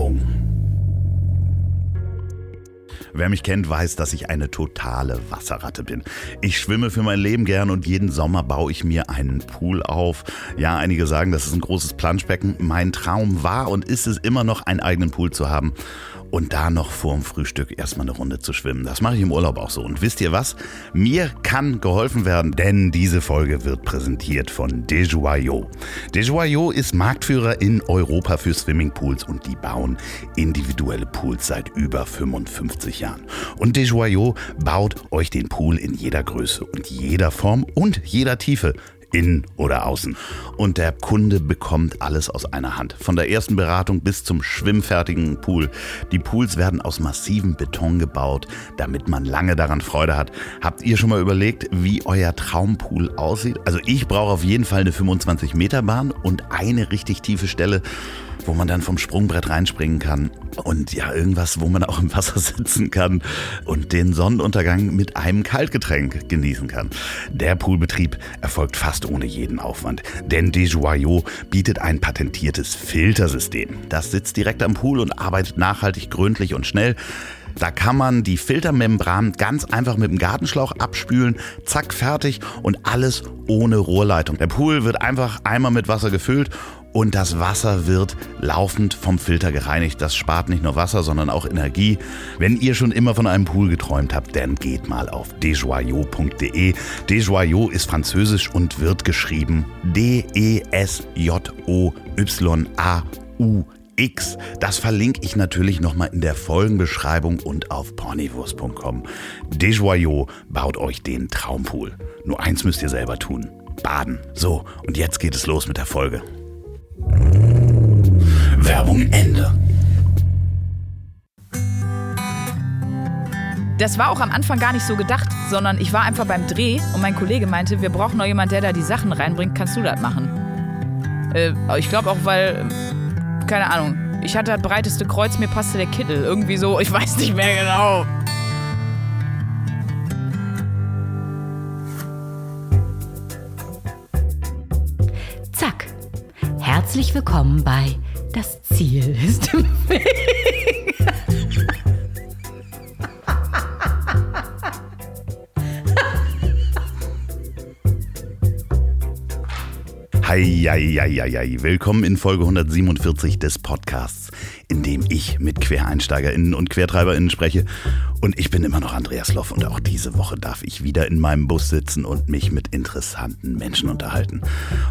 Werbung. Wer mich kennt, weiß, dass ich eine totale Wasserratte bin. Ich schwimme für mein Leben gern und jeden Sommer baue ich mir einen Pool auf. Ja, einige sagen, das ist ein großes Planschbecken. Mein Traum war und ist es immer noch, einen eigenen Pool zu haben und da noch vorm Frühstück erstmal eine Runde zu schwimmen. Das mache ich im Urlaub auch so. Und wisst ihr was? Mir kann geholfen werden, denn diese Folge wird präsentiert von Dejoyaux. Dejoyaux ist Marktführer in Europa für Swimmingpools und die bauen individuelle Pools seit über 55 Jahren. Und Dejoyaux baut euch den Pool in jeder Größe und jeder Form und jeder Tiefe innen oder außen. Und der Kunde bekommt alles aus einer Hand. Von der ersten Beratung bis zum schwimmfertigen Pool. Die Pools werden aus massivem Beton gebaut, damit man lange daran Freude hat. Habt ihr schon mal überlegt, wie euer Traumpool aussieht? Also ich brauche auf jeden Fall eine 25 Meter Bahn und eine richtig tiefe Stelle wo man dann vom Sprungbrett reinspringen kann und ja, irgendwas, wo man auch im Wasser sitzen kann und den Sonnenuntergang mit einem Kaltgetränk genießen kann. Der Poolbetrieb erfolgt fast ohne jeden Aufwand, denn Desjoyaux bietet ein patentiertes Filtersystem. Das sitzt direkt am Pool und arbeitet nachhaltig, gründlich und schnell. Da kann man die Filtermembran ganz einfach mit dem Gartenschlauch abspülen, zack, fertig und alles ohne Rohrleitung. Der Pool wird einfach einmal mit Wasser gefüllt und das Wasser wird laufend vom Filter gereinigt. Das spart nicht nur Wasser, sondern auch Energie. Wenn ihr schon immer von einem Pool geträumt habt, dann geht mal auf desjoyaux.de. Desjoyaux ist französisch und wird geschrieben D-E-S-J-O-Y-A-U. X. Das verlinke ich natürlich nochmal in der Folgenbeschreibung und auf pornivus.com. Desjoyaux baut euch den Traumpool. Nur eins müsst ihr selber tun. Baden. So, und jetzt geht es los mit der Folge. Werbung Ende. Das war auch am Anfang gar nicht so gedacht, sondern ich war einfach beim Dreh und mein Kollege meinte, wir brauchen noch jemanden, der da die Sachen reinbringt. Kannst du das machen? Äh, ich glaube auch, weil, keine Ahnung, ich hatte das breiteste Kreuz, mir passte der Kittel. Irgendwie so, ich weiß nicht mehr genau. Zack. Herzlich willkommen bei Das Ziel ist im Weg. Heieieiei. Willkommen in Folge 147 des Podcasts, in dem ich mit QuereinsteigerInnen und QuertreiberInnen spreche. Und ich bin immer noch Andreas Loff und auch diese Woche darf ich wieder in meinem Bus sitzen und mich mit interessanten Menschen unterhalten.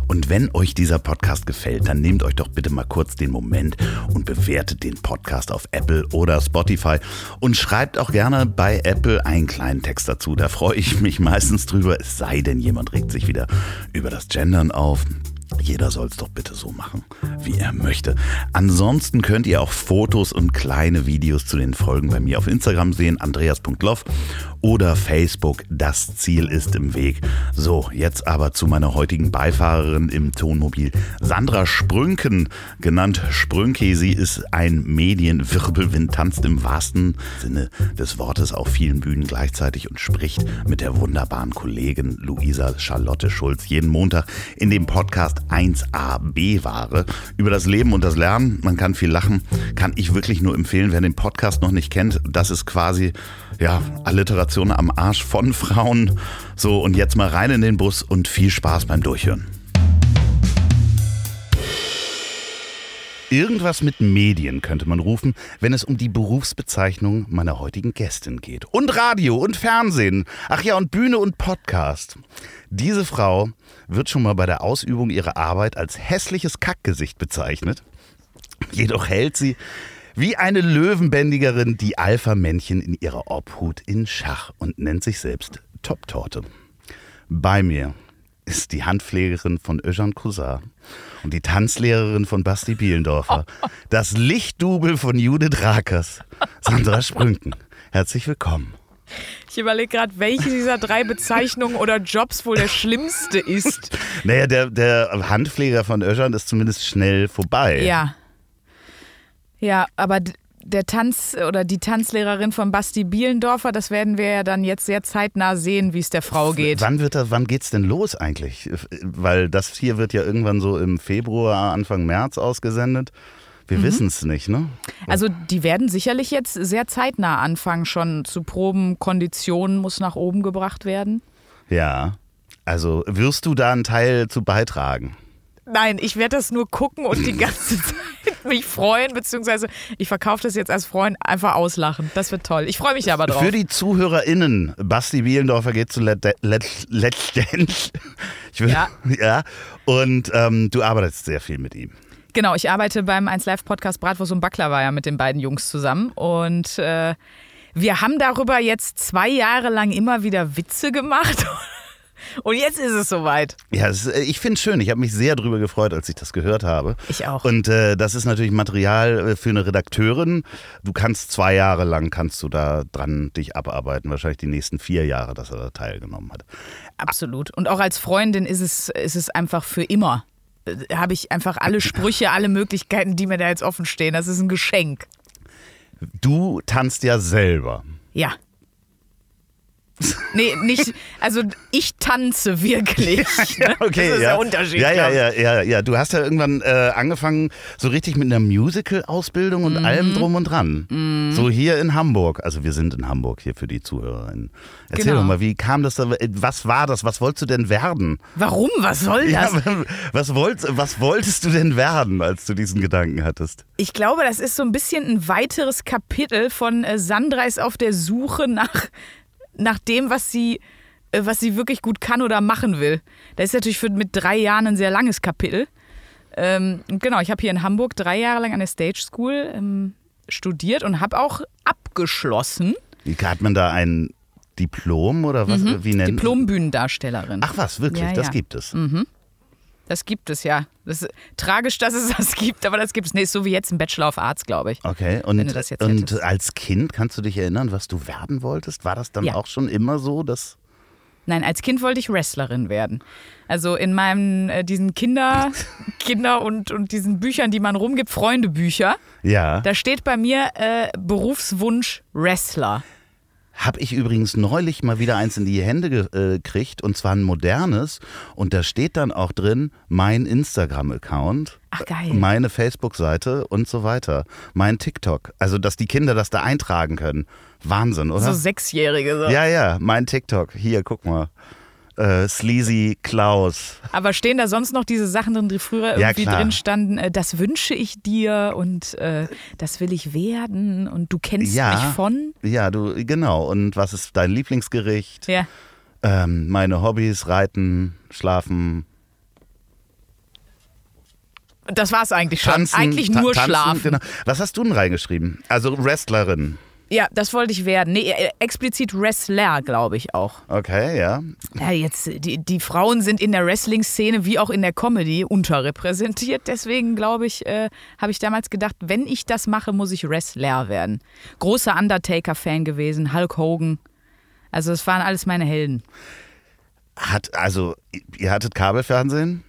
Und wenn euch dieser Podcast gefällt, dann nehmt euch doch bitte mal kurz den Moment und bewertet den Podcast auf Apple oder Spotify und schreibt auch gerne bei Apple einen kleinen Text dazu. Da freue ich mich meistens drüber, es sei denn, jemand regt sich wieder über das Gendern auf. Jeder soll es doch bitte so machen, wie er möchte. Ansonsten könnt ihr auch Fotos und kleine Videos zu den Folgen bei mir auf Instagram sehen, andreas.loff oder Facebook. Das Ziel ist im Weg. So, jetzt aber zu meiner heutigen Beifahrerin im Tonmobil, Sandra Sprünken, genannt Sprünke. Sie ist ein Medienwirbelwind, tanzt im wahrsten Sinne des Wortes auf vielen Bühnen gleichzeitig und spricht mit der wunderbaren Kollegin Luisa Charlotte Schulz jeden Montag in dem Podcast 1AB-Ware über das Leben und das Lernen. Man kann viel lachen, kann ich wirklich nur empfehlen. Wer den Podcast noch nicht kennt, das ist quasi ja, Alliteration am Arsch von Frauen. So, und jetzt mal rein in den Bus und viel Spaß beim Durchhören. Irgendwas mit Medien könnte man rufen, wenn es um die Berufsbezeichnung meiner heutigen Gästin geht. Und Radio und Fernsehen. Ach ja, und Bühne und Podcast. Diese Frau wird schon mal bei der Ausübung ihrer Arbeit als hässliches Kackgesicht bezeichnet. Jedoch hält sie wie eine Löwenbändigerin die Alpha-Männchen in ihrer Obhut in Schach und nennt sich selbst Top-Torte. Bei mir ist die Handpflegerin von Eugène Cousin und die Tanzlehrerin von Basti Bielendorfer, das Lichtdubel von Judith Rakers, Sandra Sprünken. Herzlich willkommen. Ich überlege gerade, welche dieser drei Bezeichnungen oder Jobs wohl der schlimmste ist. Naja, der, der Handpfleger von Öschern ist zumindest schnell vorbei. Ja. Ja, aber der Tanz oder die Tanzlehrerin von Basti Bielendorfer, das werden wir ja dann jetzt sehr zeitnah sehen, wie es der Frau geht. Wann wird das, wann geht's denn los eigentlich? Weil das hier wird ja irgendwann so im Februar, Anfang März ausgesendet. Wir wissen es nicht, ne? Also die werden sicherlich jetzt sehr zeitnah anfangen, schon zu proben. Konditionen muss nach oben gebracht werden. Ja. Also wirst du da einen Teil zu beitragen? Nein, ich werde das nur gucken und die ganze Zeit mich freuen, beziehungsweise ich verkaufe das jetzt als Freund einfach auslachen. Das wird toll. Ich freue mich aber drauf. Für die ZuhörerInnen, Basti Bielendorfer geht zu Let Let Let's Dance. Ich will, Ja. ja. Und ähm, du arbeitest sehr viel mit ihm. Genau, ich arbeite beim 1 Live Podcast Bratwurst und Baklava ja mit den beiden Jungs zusammen und äh, wir haben darüber jetzt zwei Jahre lang immer wieder Witze gemacht und jetzt ist es soweit. Ja, es, äh, ich finde es schön. Ich habe mich sehr darüber gefreut, als ich das gehört habe. Ich auch. Und äh, das ist natürlich Material äh, für eine Redakteurin. Du kannst zwei Jahre lang kannst du da dran dich abarbeiten. Wahrscheinlich die nächsten vier Jahre, dass er da teilgenommen hat. Absolut. Und auch als Freundin ist es, ist es einfach für immer. Äh, Habe ich einfach alle Sprüche, alle Möglichkeiten, die mir da jetzt offen stehen. Das ist ein Geschenk. Du tanzt ja selber. Ja. Nee, nicht, also ich tanze wirklich. ne? Okay, das ist ja. der Unterschied. Ja, ja, ja, ja, ja. Du hast ja irgendwann äh, angefangen, so richtig mit einer Musical-Ausbildung Mhm. und allem drum und dran. So hier in Hamburg. Also wir sind in Hamburg hier für die ZuhörerInnen. Erzähl Genau. doch mal, wie kam das da? Was war das? Was wolltest du denn werden? Warum? Was soll das? Ja, was, wolltest, was wolltest du denn werden, als du diesen Gedanken hattest? Ich glaube, das ist so ein bisschen ein weiteres Kapitel von äh, Sandra ist auf der Suche nach, nach dem, was sie, äh, was sie wirklich gut kann oder machen will. Das ist natürlich für, mit drei Jahren ein sehr langes Kapitel. Ähm, genau, ich habe hier in Hamburg drei Jahre lang an der Stage School ähm, studiert und habe auch abgeschlossen. Wie hat man da ein Diplom oder was? Wie nennt Mhm. Diplom-Bühnendarstellerin. Ach was, wirklich? Ja, Das ja. gibt es. Das gibt es, ja. Das ist tragisch, dass es das gibt, aber das gibt es. Nee, ist so wie jetzt ein Bachelor of Arts, glaube ich. Okay, und, und als Kind kannst du dich erinnern, was du werden wolltest? War das dann Ja. auch schon immer so, dass. Nein, als Kind wollte ich Wrestlerin werden. Also in meinen, äh, diesen Kinder, Kinder und, und diesen Büchern, die man rumgibt, Freundebücher, Ja. da steht bei mir äh, Berufswunsch Wrestler. Habe ich übrigens neulich mal wieder eins in die Hände äh, gekriegt und zwar ein modernes und da steht dann auch drin mein Instagram-Account, Ach geil. meine Facebook-Seite und so weiter, mein TikTok. Also dass die Kinder das da eintragen können. Wahnsinn, oder? So Sechsjährige. So. ja, ja, mein TikTok. Hier, guck mal. Äh, Sleazy Klaus. Aber stehen da sonst noch diese Sachen drin, die früher Ja, irgendwie klar. drin standen? Äh, das wünsche ich dir und äh, das will ich werden und du kennst Ja. mich von. Ja, du, genau. Und was ist dein Lieblingsgericht? Ja. Ähm, meine Hobbys, Reiten, Schlafen, Das war es eigentlich schon. Tanzen. eigentlich nur tanzen, schlafen. Genau. Was hast du denn reingeschrieben? Also Wrestlerin. Ja, das wollte ich werden. Nee, äh, explizit Wrestler, glaube ich auch. Okay, ja. Ja, jetzt, die, die Frauen sind in der Wrestling-Szene wie auch in der Comedy unterrepräsentiert. Deswegen, glaube ich, äh, habe ich damals gedacht, wenn ich das mache, muss ich Wrestler werden. Großer Undertaker-Fan gewesen, Hulk Hogan. Also, das waren alles meine Helden. Hat, also, ihr hattet Kabelfernsehen?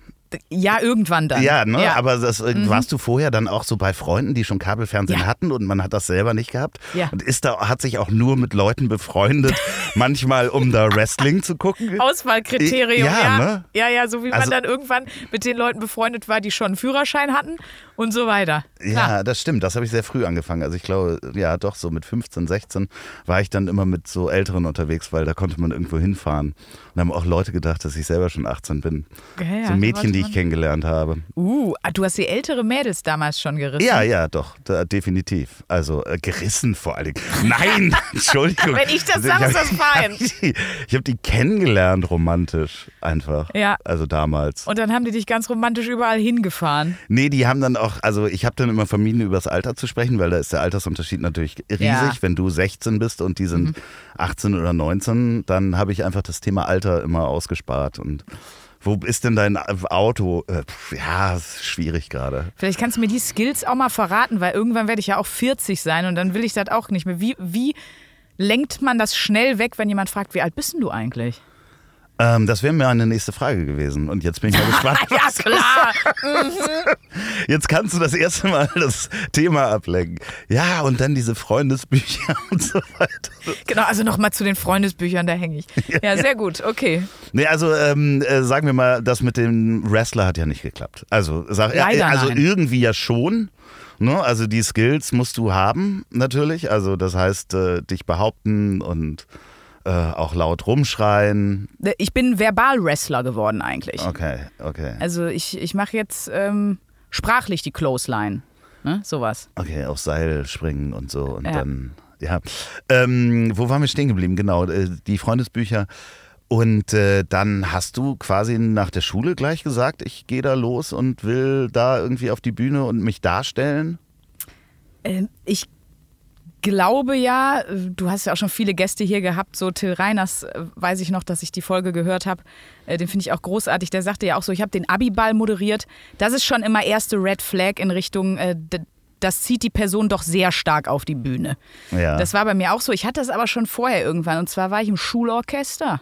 Ja, irgendwann dann. Ja, ne? Ja. Mhm. Aber das, äh, warst du vorher dann auch so bei Freunden, die schon Kabelfernsehen Ja. hatten und man hat das selber nicht gehabt? Ja. Und ist da, hat sich auch nur mit Leuten befreundet, manchmal um da Wrestling zu gucken? Auswahlkriterium, Ja, ja. ne? Ja, ja, so wie Also- man dann irgendwann mit den Leuten befreundet war, die schon einen Führerschein hatten und so weiter. Ja, Klar. das stimmt. Das habe ich sehr früh angefangen. Also ich glaube, ja, doch so mit 15, 16 war ich dann immer mit so Älteren unterwegs, weil da konnte man irgendwo hinfahren. Und haben auch Leute gedacht, dass ich selber schon 18 bin. Ja, ja, so Mädchen, die ich kennengelernt habe. Uh, ah, du hast die ältere Mädels damals schon gerissen. Ja, ja, doch, da, definitiv. Also äh, gerissen vor allen Dingen. Nein, Entschuldigung. Wenn ich das sage, ist das fein. Ich habe die kennengelernt romantisch einfach. Ja. Also damals. Und dann haben die dich ganz romantisch überall hingefahren. Nee, die haben dann auch, also ich habe dann immer vermieden, über das Alter zu sprechen, weil da ist der Altersunterschied natürlich riesig. Ja. Mhm. Wenn du 16 bist und die sind 18 oder 19, dann habe ich einfach das Thema Alter immer ausgespart. Und wo ist denn dein Auto? Äh, Ja, ist schwierig gerade. Vielleicht kannst du mir die Skills auch mal verraten, weil irgendwann werde ich ja auch 40 sein und dann will ich das auch nicht mehr. Wie, wie lenkt man das schnell weg, wenn jemand fragt, wie alt bist denn du eigentlich? Ähm, das wäre mir eine nächste Frage gewesen. Und jetzt bin ich mal gespannt. Ja, klar. Jetzt kannst du das erste Mal das Thema ablenken. Ja, und dann diese Freundesbücher und so weiter. Genau, also nochmal zu den Freundesbüchern, da hänge ich. Ja, sehr gut, okay. Nee, also ähm, äh, sagen wir mal, das mit dem Wrestler hat ja nicht geklappt. Also, sag, Leider also nein. irgendwie ja schon. Ne? Also die Skills musst du haben, natürlich. Also das heißt, äh, dich behaupten und äh, auch laut rumschreien. Ich bin Verbal-Wrestler geworden eigentlich. Okay, okay. Also ich, ich mache jetzt ähm, sprachlich die Clothesline. Ne? Sowas. Okay, auf Seil springen und so. Und Ja. dann, ja. Ähm, wo waren wir stehen geblieben? Genau, äh, die Freundesbücher. Und äh, dann hast du quasi nach der Schule gleich gesagt, ich gehe da los und will da irgendwie auf die Bühne und mich darstellen. Ähm, ich glaube ja, du hast ja auch schon viele Gäste hier gehabt, so Till Reiners, äh, weiß ich noch, dass ich die Folge gehört habe. Äh, Den finde ich auch großartig. Der sagte ja auch so, ich habe den Abiball moderiert. Das ist schon immer erste Red Flag in Richtung, äh, das zieht die Person doch sehr stark auf die Bühne. Ja. Das war bei mir auch so. Ich hatte das aber schon vorher irgendwann. Und zwar war ich im Schulorchester.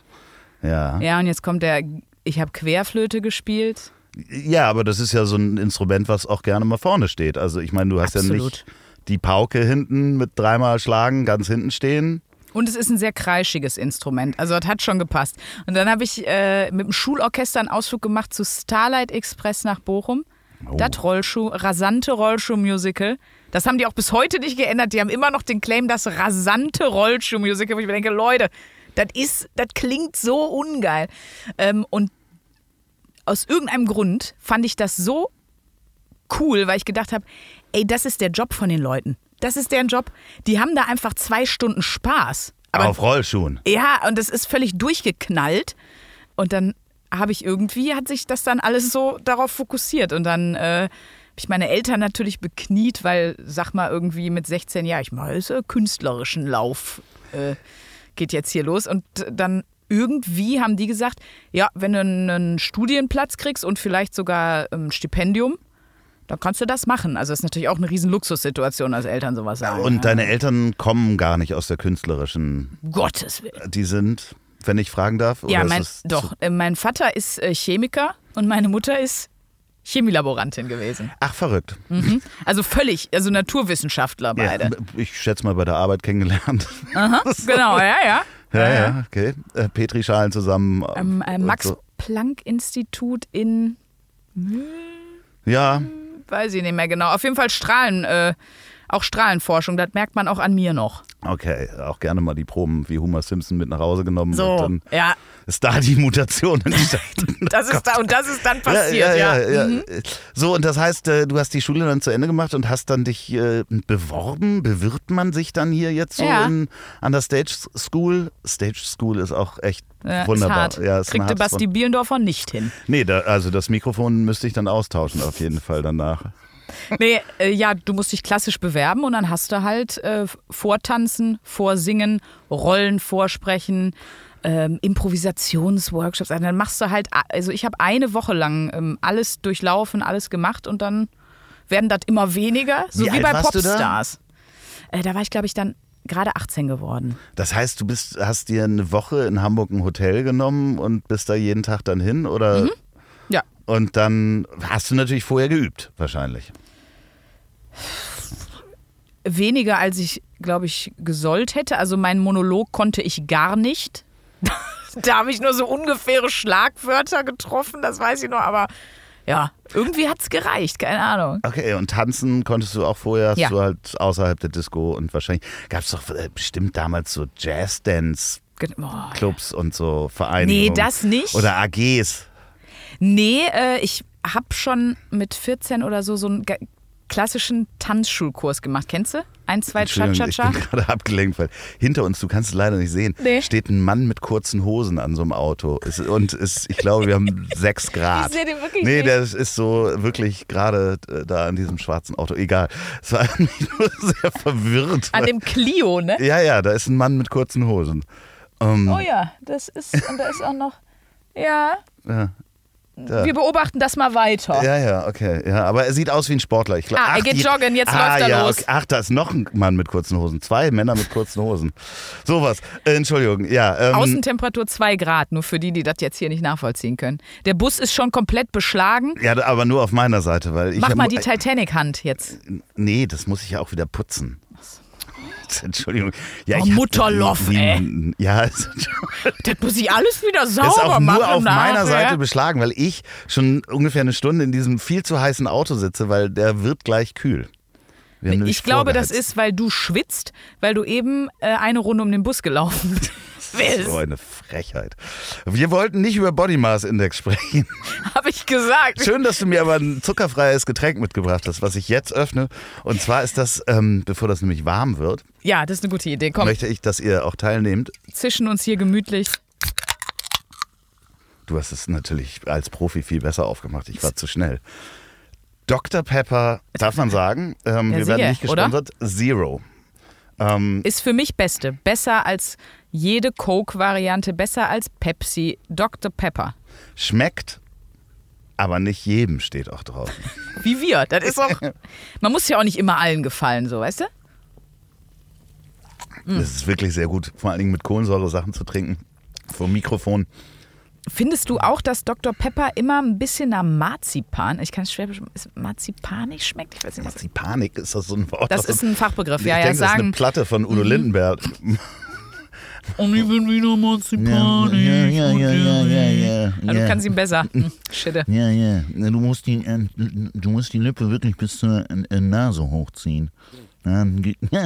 ja. Ja, und jetzt kommt der, ich habe Querflöte gespielt. Ja, aber das ist ja so ein Instrument, was auch gerne mal vorne steht. Also ich meine, du hast ja Absolut. nicht die Pauke hinten mit dreimal schlagen ganz hinten stehen. Und es ist ein sehr kreischiges Instrument. Also das hat schon gepasst. Und dann habe ich äh, mit dem Schulorchester einen Ausflug gemacht zu Starlight Express nach Bochum. Oh. Das Rollschuh, rasante Rollschuh-Musical. Das haben die auch bis heute nicht geändert. Die haben immer noch den Claim, das rasante Rollschuh-Musical, wo ich mir denke, Leute, das ist, das klingt so ungeil. Ähm, und aus irgendeinem Grund fand ich das so cool, weil ich gedacht habe, ey, das ist der Job von den Leuten. Das ist deren Job. Die haben da einfach zwei Stunden Spaß. Aber auf Rollschuhen. ja, und das ist völlig durchgeknallt. Und dann habe ich irgendwie, hat sich das dann alles so darauf fokussiert. Und dann äh, habe ich meine Eltern natürlich bekniet, weil, sag mal, irgendwie mit 16 Jahren, ich mache so künstlerischen Lauf, äh, geht jetzt hier los. Und dann irgendwie haben die gesagt, ja, wenn du einen Studienplatz kriegst und vielleicht sogar ein Stipendium, dann kannst du das machen. Also das ist natürlich auch eine riesen Luxussituation, als Eltern sowas sagen. Und deine Eltern kommen gar nicht aus der künstlerischen. Gottes Willen. Die sind, wenn ich fragen darf. Ja, mein, doch. Äh, Mein Vater ist äh, Chemiker und meine Mutter ist Chemielaborantin gewesen. Ach, verrückt. Mhm. Also völlig, also Naturwissenschaftler beide. Ja, ich schätze mal bei der Arbeit kennengelernt. Aha, genau, ja, ja. Ja, ja, okay. Äh, Petrischalen zusammen. Am äh, so. Max-Planck-Institut in, Ja, weiß ich nicht mehr genau. Auf jeden Fall Strahlen, äh, auch Strahlenforschung, das merkt man auch an mir noch. okay. Auch gerne mal die Proben wie Homer Simpson mit nach Hause genommen. So, Und dann ja, ist da die Mutation entstanden. das ist da, und das ist dann passiert, ja. Mhm. So, und das heißt, äh, du hast die Schule dann zu Ende gemacht und hast dann dich äh, beworben. Bewirbt man sich dann hier jetzt so Ja. in, an der Stage School? Stage School ist auch echt Ja, wunderbar. Ist hart. Ja, ist Kriegte Basti. Bielendorfer nicht hin. Nee, da, also das Mikrofon müsste ich dann austauschen, auf jeden Fall danach. Nee, äh, ja, du musst dich klassisch bewerben und dann hast du halt äh, Vortanzen, Vorsingen, Rollen vorsprechen, ähm, Improvisationsworkshops. Also dann machst du halt, also ich habe eine Woche lang ähm, alles durchlaufen, alles gemacht und dann werden das immer weniger, so Wie wie, bei du da? Popstars. Äh, da war ich, glaube ich, dann gerade 18 geworden. Das heißt, du bist, hast dir eine Woche in Hamburg ein Hotel genommen und bist da jeden Tag dann hin oder? Mhm. Ja. Und dann hast du natürlich vorher geübt, wahrscheinlich. Weniger als ich, glaube ich, gesollt hätte. Also meinen Monolog konnte ich gar nicht. da habe ich nur so ungefähre Schlagwörter getroffen, das weiß ich noch, aber ja, irgendwie hat es gereicht, keine Ahnung. Okay, und tanzen konntest du auch vorher, hast Ja. du halt außerhalb der Disco und wahrscheinlich gab es doch äh, bestimmt damals so Jazz-Dance-Clubs Boah. und so Vereinigungen. Nee, das nicht. Oder AGs. Nee, äh, ich habe schon mit 14 oder so so einen klassischen Tanzschulkurs gemacht. Kennst du? Ein, zwei, Entschuldigung, ich Cha-Cha-Cha. bin gerade abgelenkt, weil hinter uns, du kannst es leider nicht sehen, Nee. steht ein Mann mit kurzen Hosen an so einem Auto. Es, und es, ich glaube, wir haben sechs Grad. Ich sehe den wirklich Nee, nicht. der ist so wirklich gerade äh, da an diesem schwarzen Auto. Egal. Es war mich nur sehr verwirrt. An dem Clio, ne? ja, ja, da ist ein Mann mit kurzen Hosen. Ähm, Oh ja, das ist, und da ist auch noch, ja, ja. Ja. wir beobachten das mal weiter. Ja, ja, okay. Ja, aber er sieht aus wie ein Sportler. Ich glaub, Ah, er ach, geht die- joggen, jetzt ah, läuft er ja, los. Okay. Ach, da ist noch ein Mann mit kurzen Hosen. Zwei Männer mit kurzen Hosen. Sowas. Äh, Entschuldigung, ja. Ähm, Außentemperatur 2 Grad, nur für die, die das jetzt hier nicht nachvollziehen können. Der Bus ist schon komplett beschlagen. ja, aber nur auf meiner Seite, weil ich. Mach mal die Titanic-Hand jetzt. Nee, das muss ich ja auch wieder putzen. Entschuldigung. Ja, Oh, Mutterloff, ey. Ja, es Das muss ich alles wieder ist sauber auch machen. nur auf nachher. meiner Seite beschlagen, weil ich schon ungefähr eine Stunde in diesem viel zu heißen Auto sitze, weil der wird gleich kühl. Ich glaube, das vorgeheizt. ist, weil du schwitzt, weil du eben äh, eine Runde um den Bus gelaufen bist. So eine Frechheit. Wir wollten nicht über Body Mass Index sprechen. Habe ich gesagt. Schön, dass du mir aber ein zuckerfreies Getränk mitgebracht hast, was ich jetzt öffne. Und zwar ist das, ähm, bevor das nämlich warm wird, Ja, das ist eine gute Idee. Komm, möchte ich, dass ihr auch teilnehmt. zwischen uns hier gemütlich. Du hast es natürlich als Profi viel besser aufgemacht. Ich war zu schnell. Dr. Pepper, darf man sagen, ähm, Ja, wir werden sicher, nicht gesponsert, Zero. Ähm, Ist für mich Beste. Besser als jede Coke-Variante, besser als Pepsi. Dr. Pepper. schmeckt, aber nicht jedem steht auch drauf. Wie wir. Das ist auch. Man muss ja auch nicht immer allen gefallen, so, weißt du? Hm. Das ist wirklich sehr gut, vor allen Dingen mit Kohlensäure Sachen zu trinken. Vom Mikrofon. Findest du auch, dass Dr. Pepper immer ein bisschen nach Marzipan, ich kann es schwer beschreiben, Marzipanig schmeckt? Ich weiß nicht, Panik ist das so ein Wort. Das ist ein Fachbegriff, ich ja, ja, denke, das ist eine sagen. Platte von Udo Lindenberg. Und ich bin wieder Marzipanig. Ja, ja, ja, ja, ja, ja. Ja, du kannst ihn besser. Hm, Schitte. Ja, ja. Du musst die, äh, du musst die Lippe wirklich bis zur äh, Nase hochziehen. Ja,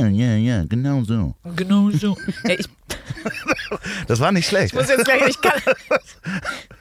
Ja, ja, genau so. Genau so. Ey, ich Das war nicht schlecht. muss jetzt gleich, ich kann.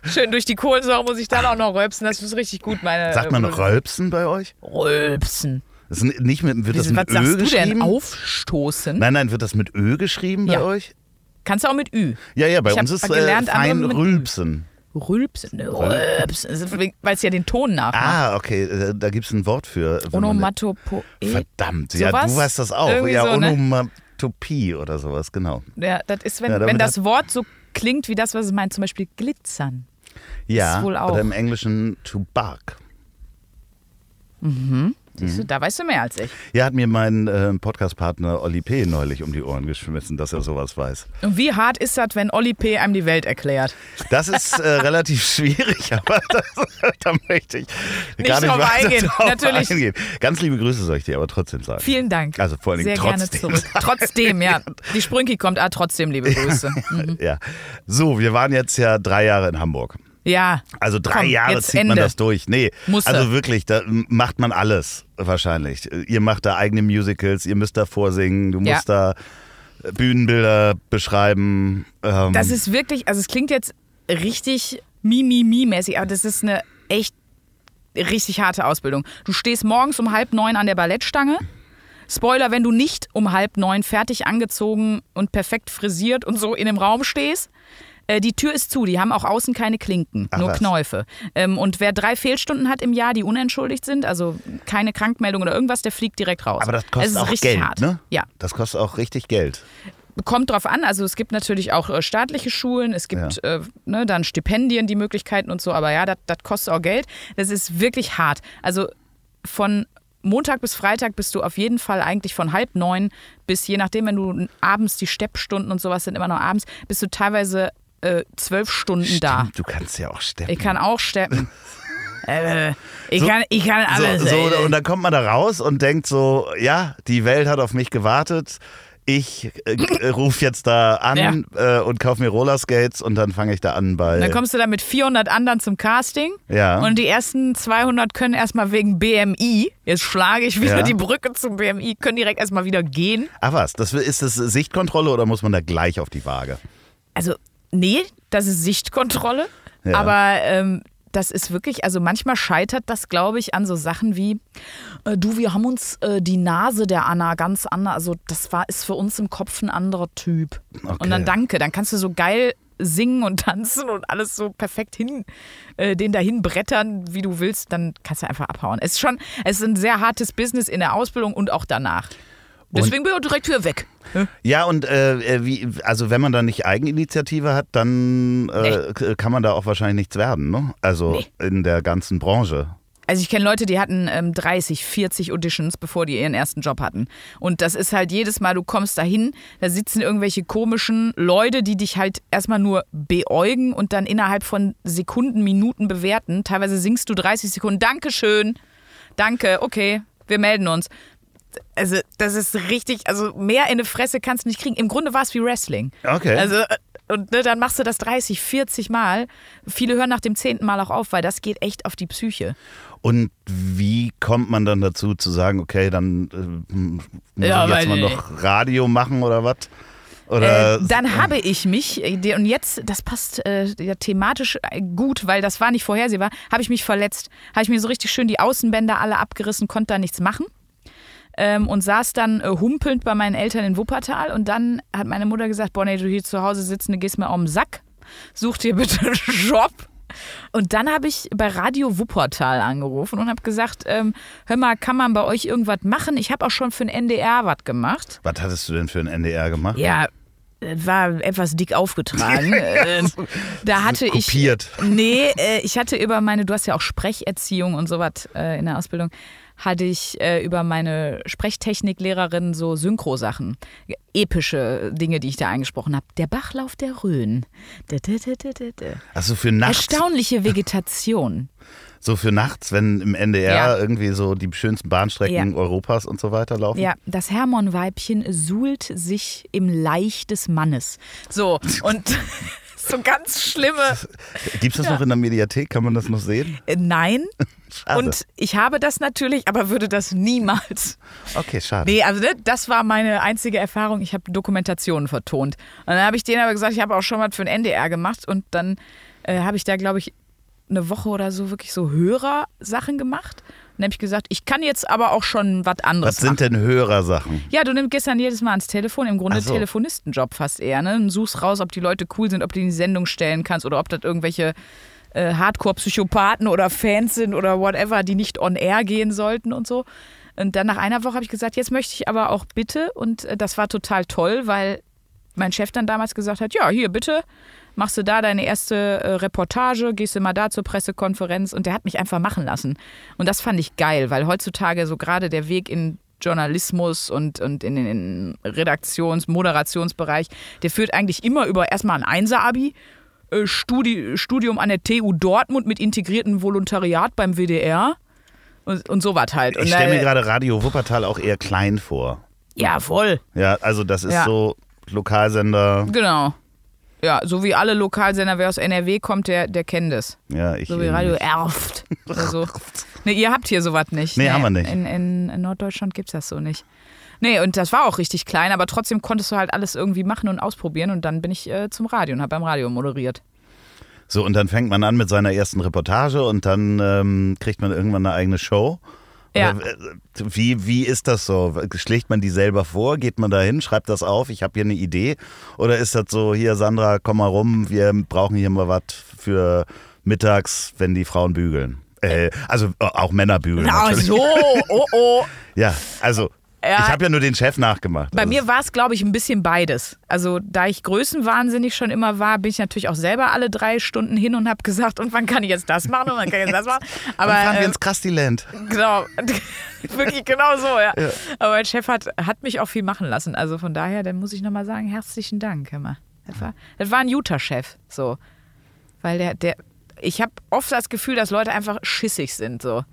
Schön durch die Kohlensäure muss ich dann auch noch rülpsen. Das ist richtig gut, meine. Sagt man äh, Rölpsen bei euch? Rülpsen. Das ist nicht mit, wird das mit was sagst Ö du geschrieben? denn? Aufstoßen? Nein, nein, wird das mit Ö geschrieben bei Ja. euch? Kannst du auch mit Ü. Ja, ja, bei Ich uns ist gelernt, äh, fein. Rülpsen. Rülpsen. Ne, Rülpsen. Weil es ja den Ton nachmacht. Ah, okay, äh, da gibt es ein Wort für. Onomatopoe. Verdammt, ja, Sowas? du weißt das auch. Irgendwie ja, so, ne? Onomatopie oder sowas, genau. Ja, das ist, wenn, Ja, wenn das Wort so klingt wie das, was es meint, zum Beispiel glitzern. Ja, wohl auch. oder im Englischen to bark. Siehst Mhm. du, da weißt du mehr als ich. Ja, hat mir mein äh, Podcastpartner Olli P. neulich um die Ohren geschmissen, dass er sowas weiß. Und wie hart ist das, wenn Olli P. einem die Welt erklärt? Das ist äh, relativ schwierig, aber das, da möchte ich Nicht gar nicht drauf eingehen, drauf natürlich. eingehen. Ganz liebe Grüße soll ich dir aber trotzdem sagen. Vielen Dank. Also vor allen Dingen Sehr gerne trotzdem. zurück. Trotzdem, ja. Die Sprünki kommt, ah, trotzdem, liebe Grüße. Mhm. Ja. So, wir waren jetzt ja drei Jahre in Hamburg. Ja. Also drei Komm, Jahre zieht man Ende. das durch. Nee, Musste. also wirklich, da macht man alles wahrscheinlich. Ihr macht da eigene Musicals, ihr müsst da vorsingen, du Ja. musst da Bühnenbilder beschreiben. Ähm, Das ist wirklich, also es klingt jetzt richtig Mimimi-mäßig, aber das ist eine echt richtig harte Ausbildung. Du stehst morgens um halb neun an der Ballettstange. Spoiler, wenn du nicht um halb neun fertig angezogen und perfekt frisiert und so in dem Raum stehst. Äh, Die Tür ist zu, die haben auch außen keine Klinken, Ach nur was. Knäufe. Ähm, Und wer drei Fehlstunden hat im Jahr, die unentschuldigt sind, also keine Krankmeldung oder irgendwas, der fliegt direkt raus. aber das kostet ist auch richtig Geld, hart. ne? Ja, Das kostet auch richtig Geld. kommt drauf an. Also es gibt natürlich auch äh, staatliche Schulen, es gibt äh, ne, dann Stipendien, die Möglichkeiten und so, aber ja, das das kostet auch Geld. Das ist wirklich hart. Also von Montag bis Freitag bist du auf jeden Fall eigentlich von halb neun bis, je nachdem, wenn du abends die Steppstunden und sowas sind immer noch abends, bist du teilweise äh, zwölf Stunden da. Stimmt, Du kannst ja auch steppen. Ich kann auch steppen. äh, ich, kann, ich kann alles. so, so, und dann kommt man da raus und denkt so, ja, die Welt hat auf mich gewartet. Ich äh, rufe jetzt da an äh, und kaufe mir Rollerskates und dann fange ich da an bei. Dann kommst du da mit 400 anderen zum Casting. Ja. Und die ersten 200 können erstmal wegen BMI, jetzt schlage ich wieder Ja. die Brücke zum BMI, können direkt erstmal wieder gehen. Ach was, das, ist das Sichtkontrolle oder muss man da gleich auf die Waage? Also, nee, das ist Sichtkontrolle. Ja. Aber ähm, das ist wirklich, also manchmal scheitert das, glaube ich, an so Sachen wie, äh, du, wir haben uns äh, die Nase der Anna ganz anders, also das war, ist für uns im Kopf ein anderer Typ. Okay. Und dann danke, dann kannst du so geil singen und tanzen und alles so perfekt hin, äh, den dahin brettern, wie du willst, dann kannst du einfach abhauen. Es ist schon, es ist ein sehr hartes Business in der Ausbildung und auch danach. Deswegen bin ich auch direkt wieder weg. Ja, und äh, äh, wie, also wenn man da nicht Eigeninitiative hat, dann äh, k- kann man da auch wahrscheinlich nichts werden, ne? Also Nee. in der ganzen Branche. Also ich kenne Leute, die hatten ähm, 30, 40 Auditions, bevor die ihren ersten Job hatten. Und das ist halt jedes Mal, du kommst dahin, da sitzen irgendwelche komischen Leute, die dich halt erstmal nur beäugen und dann innerhalb von Sekunden, Minuten bewerten. Teilweise singst du 30 Sekunden, Dankeschön, danke, okay, wir melden uns. Also das ist richtig, also mehr in die Fresse kannst du nicht kriegen. Im Grunde war es wie Wrestling. Okay. Also äh, und ne, dann machst du das 30, 40 Mal. Viele hören nach dem zehnten Mal auch auf, weil das geht echt auf die Psyche. Und wie kommt man dann dazu zu sagen, okay, dann äh, muss Ja, ich jetzt mal noch Radio machen oder was? Oder Äh, dann habe ich mich, äh, und jetzt, das passt äh, ja, thematisch äh, gut, weil das war nicht vorhersehbar, habe ich mich verletzt. Habe ich mir so richtig schön die Außenbänder alle abgerissen, konnte da nichts machen. Ähm, und saß dann äh, humpelnd bei meinen Eltern in Wuppertal. Und dann hat meine Mutter gesagt: Boah, nee, du hier zu Hause sitzt, du gehst mir auf den Sack. Such dir bitte einen Job. Und dann habe ich bei Radio Wuppertal angerufen und habe gesagt: ähm, Hör mal, kann man bei euch irgendwas machen? Ich habe auch schon für den NDR was gemacht. was hattest du denn für ein NDR gemacht? Ja, es war etwas dick aufgetragen. Ähm, da hatte ich. Kopiert. Nee, äh, ich hatte über meine, du hast ja auch Sprecherziehung und sowas äh, in der Ausbildung, hatte ich äh, über meine Sprechtechniklehrerin so Synchro-Sachen. Epische Dinge, die ich da eingesprochen habe. Der Bachlauf der Rhön. Also für nachts, Erstaunliche Vegetation. so für nachts, wenn im NDR Ja. irgendwie so die schönsten Bahnstrecken Ja. Europas und so weiter laufen. Ja, das Hermon-Weibchen suhlt sich im Laich des Mannes. So, und so ganz schlimme. Gibt es das noch in der Mediathek? Kann man das noch sehen? Äh, Nein. Schade. Und ich habe das natürlich, aber würde das niemals. okay, schade. Nee, also ne, das war meine einzige Erfahrung. Ich habe Dokumentationen vertont. Und dann habe ich denen aber gesagt, ich habe auch schon was für den NDR gemacht. Und dann äh, habe ich da, glaube ich, eine Woche oder so wirklich so Hörersachen gemacht. Dann habe ich gesagt, ich kann jetzt aber auch schon was anderes Was sind denn Hörersachen? Ja, du nimmst gestern jedes Mal ans Telefon, im Grunde so. Telefonistenjob fast eher, ne? Und suchst raus, ob die Leute cool sind, ob du die in die Sendung stellen kannst oder ob das irgendwelche äh, Hardcore-Psychopathen oder Fans sind oder whatever, die nicht on air gehen sollten und so. Und dann nach einer Woche habe ich gesagt, jetzt möchte ich aber auch bitte. Und äh, das war total toll, weil mein Chef dann damals gesagt hat, ja, hier bitte, machst du da deine erste äh, Reportage, gehst du mal da zur Pressekonferenz und der hat mich einfach machen lassen. Und das fand ich geil, weil heutzutage so gerade der Weg in Journalismus und, und in den Redaktions-, Moderationsbereich, der führt eigentlich immer über erstmal ein Einser-Abi, äh, Studi Studium an der TU Dortmund mit integriertem Volontariat beim WDR und, und sowas halt. Und Ich stelle mir gerade Radio Wuppertal auch eher klein vor. Ja, voll. Ja, also das ist Ja. so Lokalsender. Genau. Ja, so wie alle Lokalsender, wer aus NRW kommt, der, der kennt es. Ja, ich So wie Radio nicht. Erft. Oder so. Nee, ihr habt hier sowas nicht. Nee, haben wir nicht. In, in, in Norddeutschland gibt's das so nicht. Nee, und das war auch richtig klein, aber trotzdem konntest du halt alles irgendwie machen und ausprobieren. Und dann bin ich äh, zum Radio und habe beim Radio moderiert. So, und dann fängt man an mit seiner ersten Reportage und dann ähm, kriegt man irgendwann eine eigene Show. Ja. Äh, Wie, wie ist das so? Schlägt man die selber vor? Geht man da hin, schreibt das auf, ich habe hier eine Idee? Oder ist das so, hier Sandra, komm mal rum, wir brauchen hier mal was für mittags, wenn die Frauen bügeln? Äh, also äh, auch Männer bügeln. Ach natürlich. so, oh oh. Ja, also Ja. ich habe ja nur den Chef nachgemacht. Bei also, mir war es, glaube ich, ein bisschen beides. Also, da ich größenwahnsinnig schon immer war, bin ich natürlich auch selber alle drei Stunden hin und habe gesagt, und wann kann ich jetzt das machen und wann kann ich jetzt das machen. Aber Dann fahren wir ähm, ins Krastiland. Genau, wirklich genau so, ja. Aber mein Chef hat, hat mich auch viel machen lassen. Also von daher, dann muss ich nochmal sagen, herzlichen Dank, mal. Das war, das war ein guter Chef, so. Weil der, der, ich habe oft das Gefühl, dass Leute einfach schissig sind, so.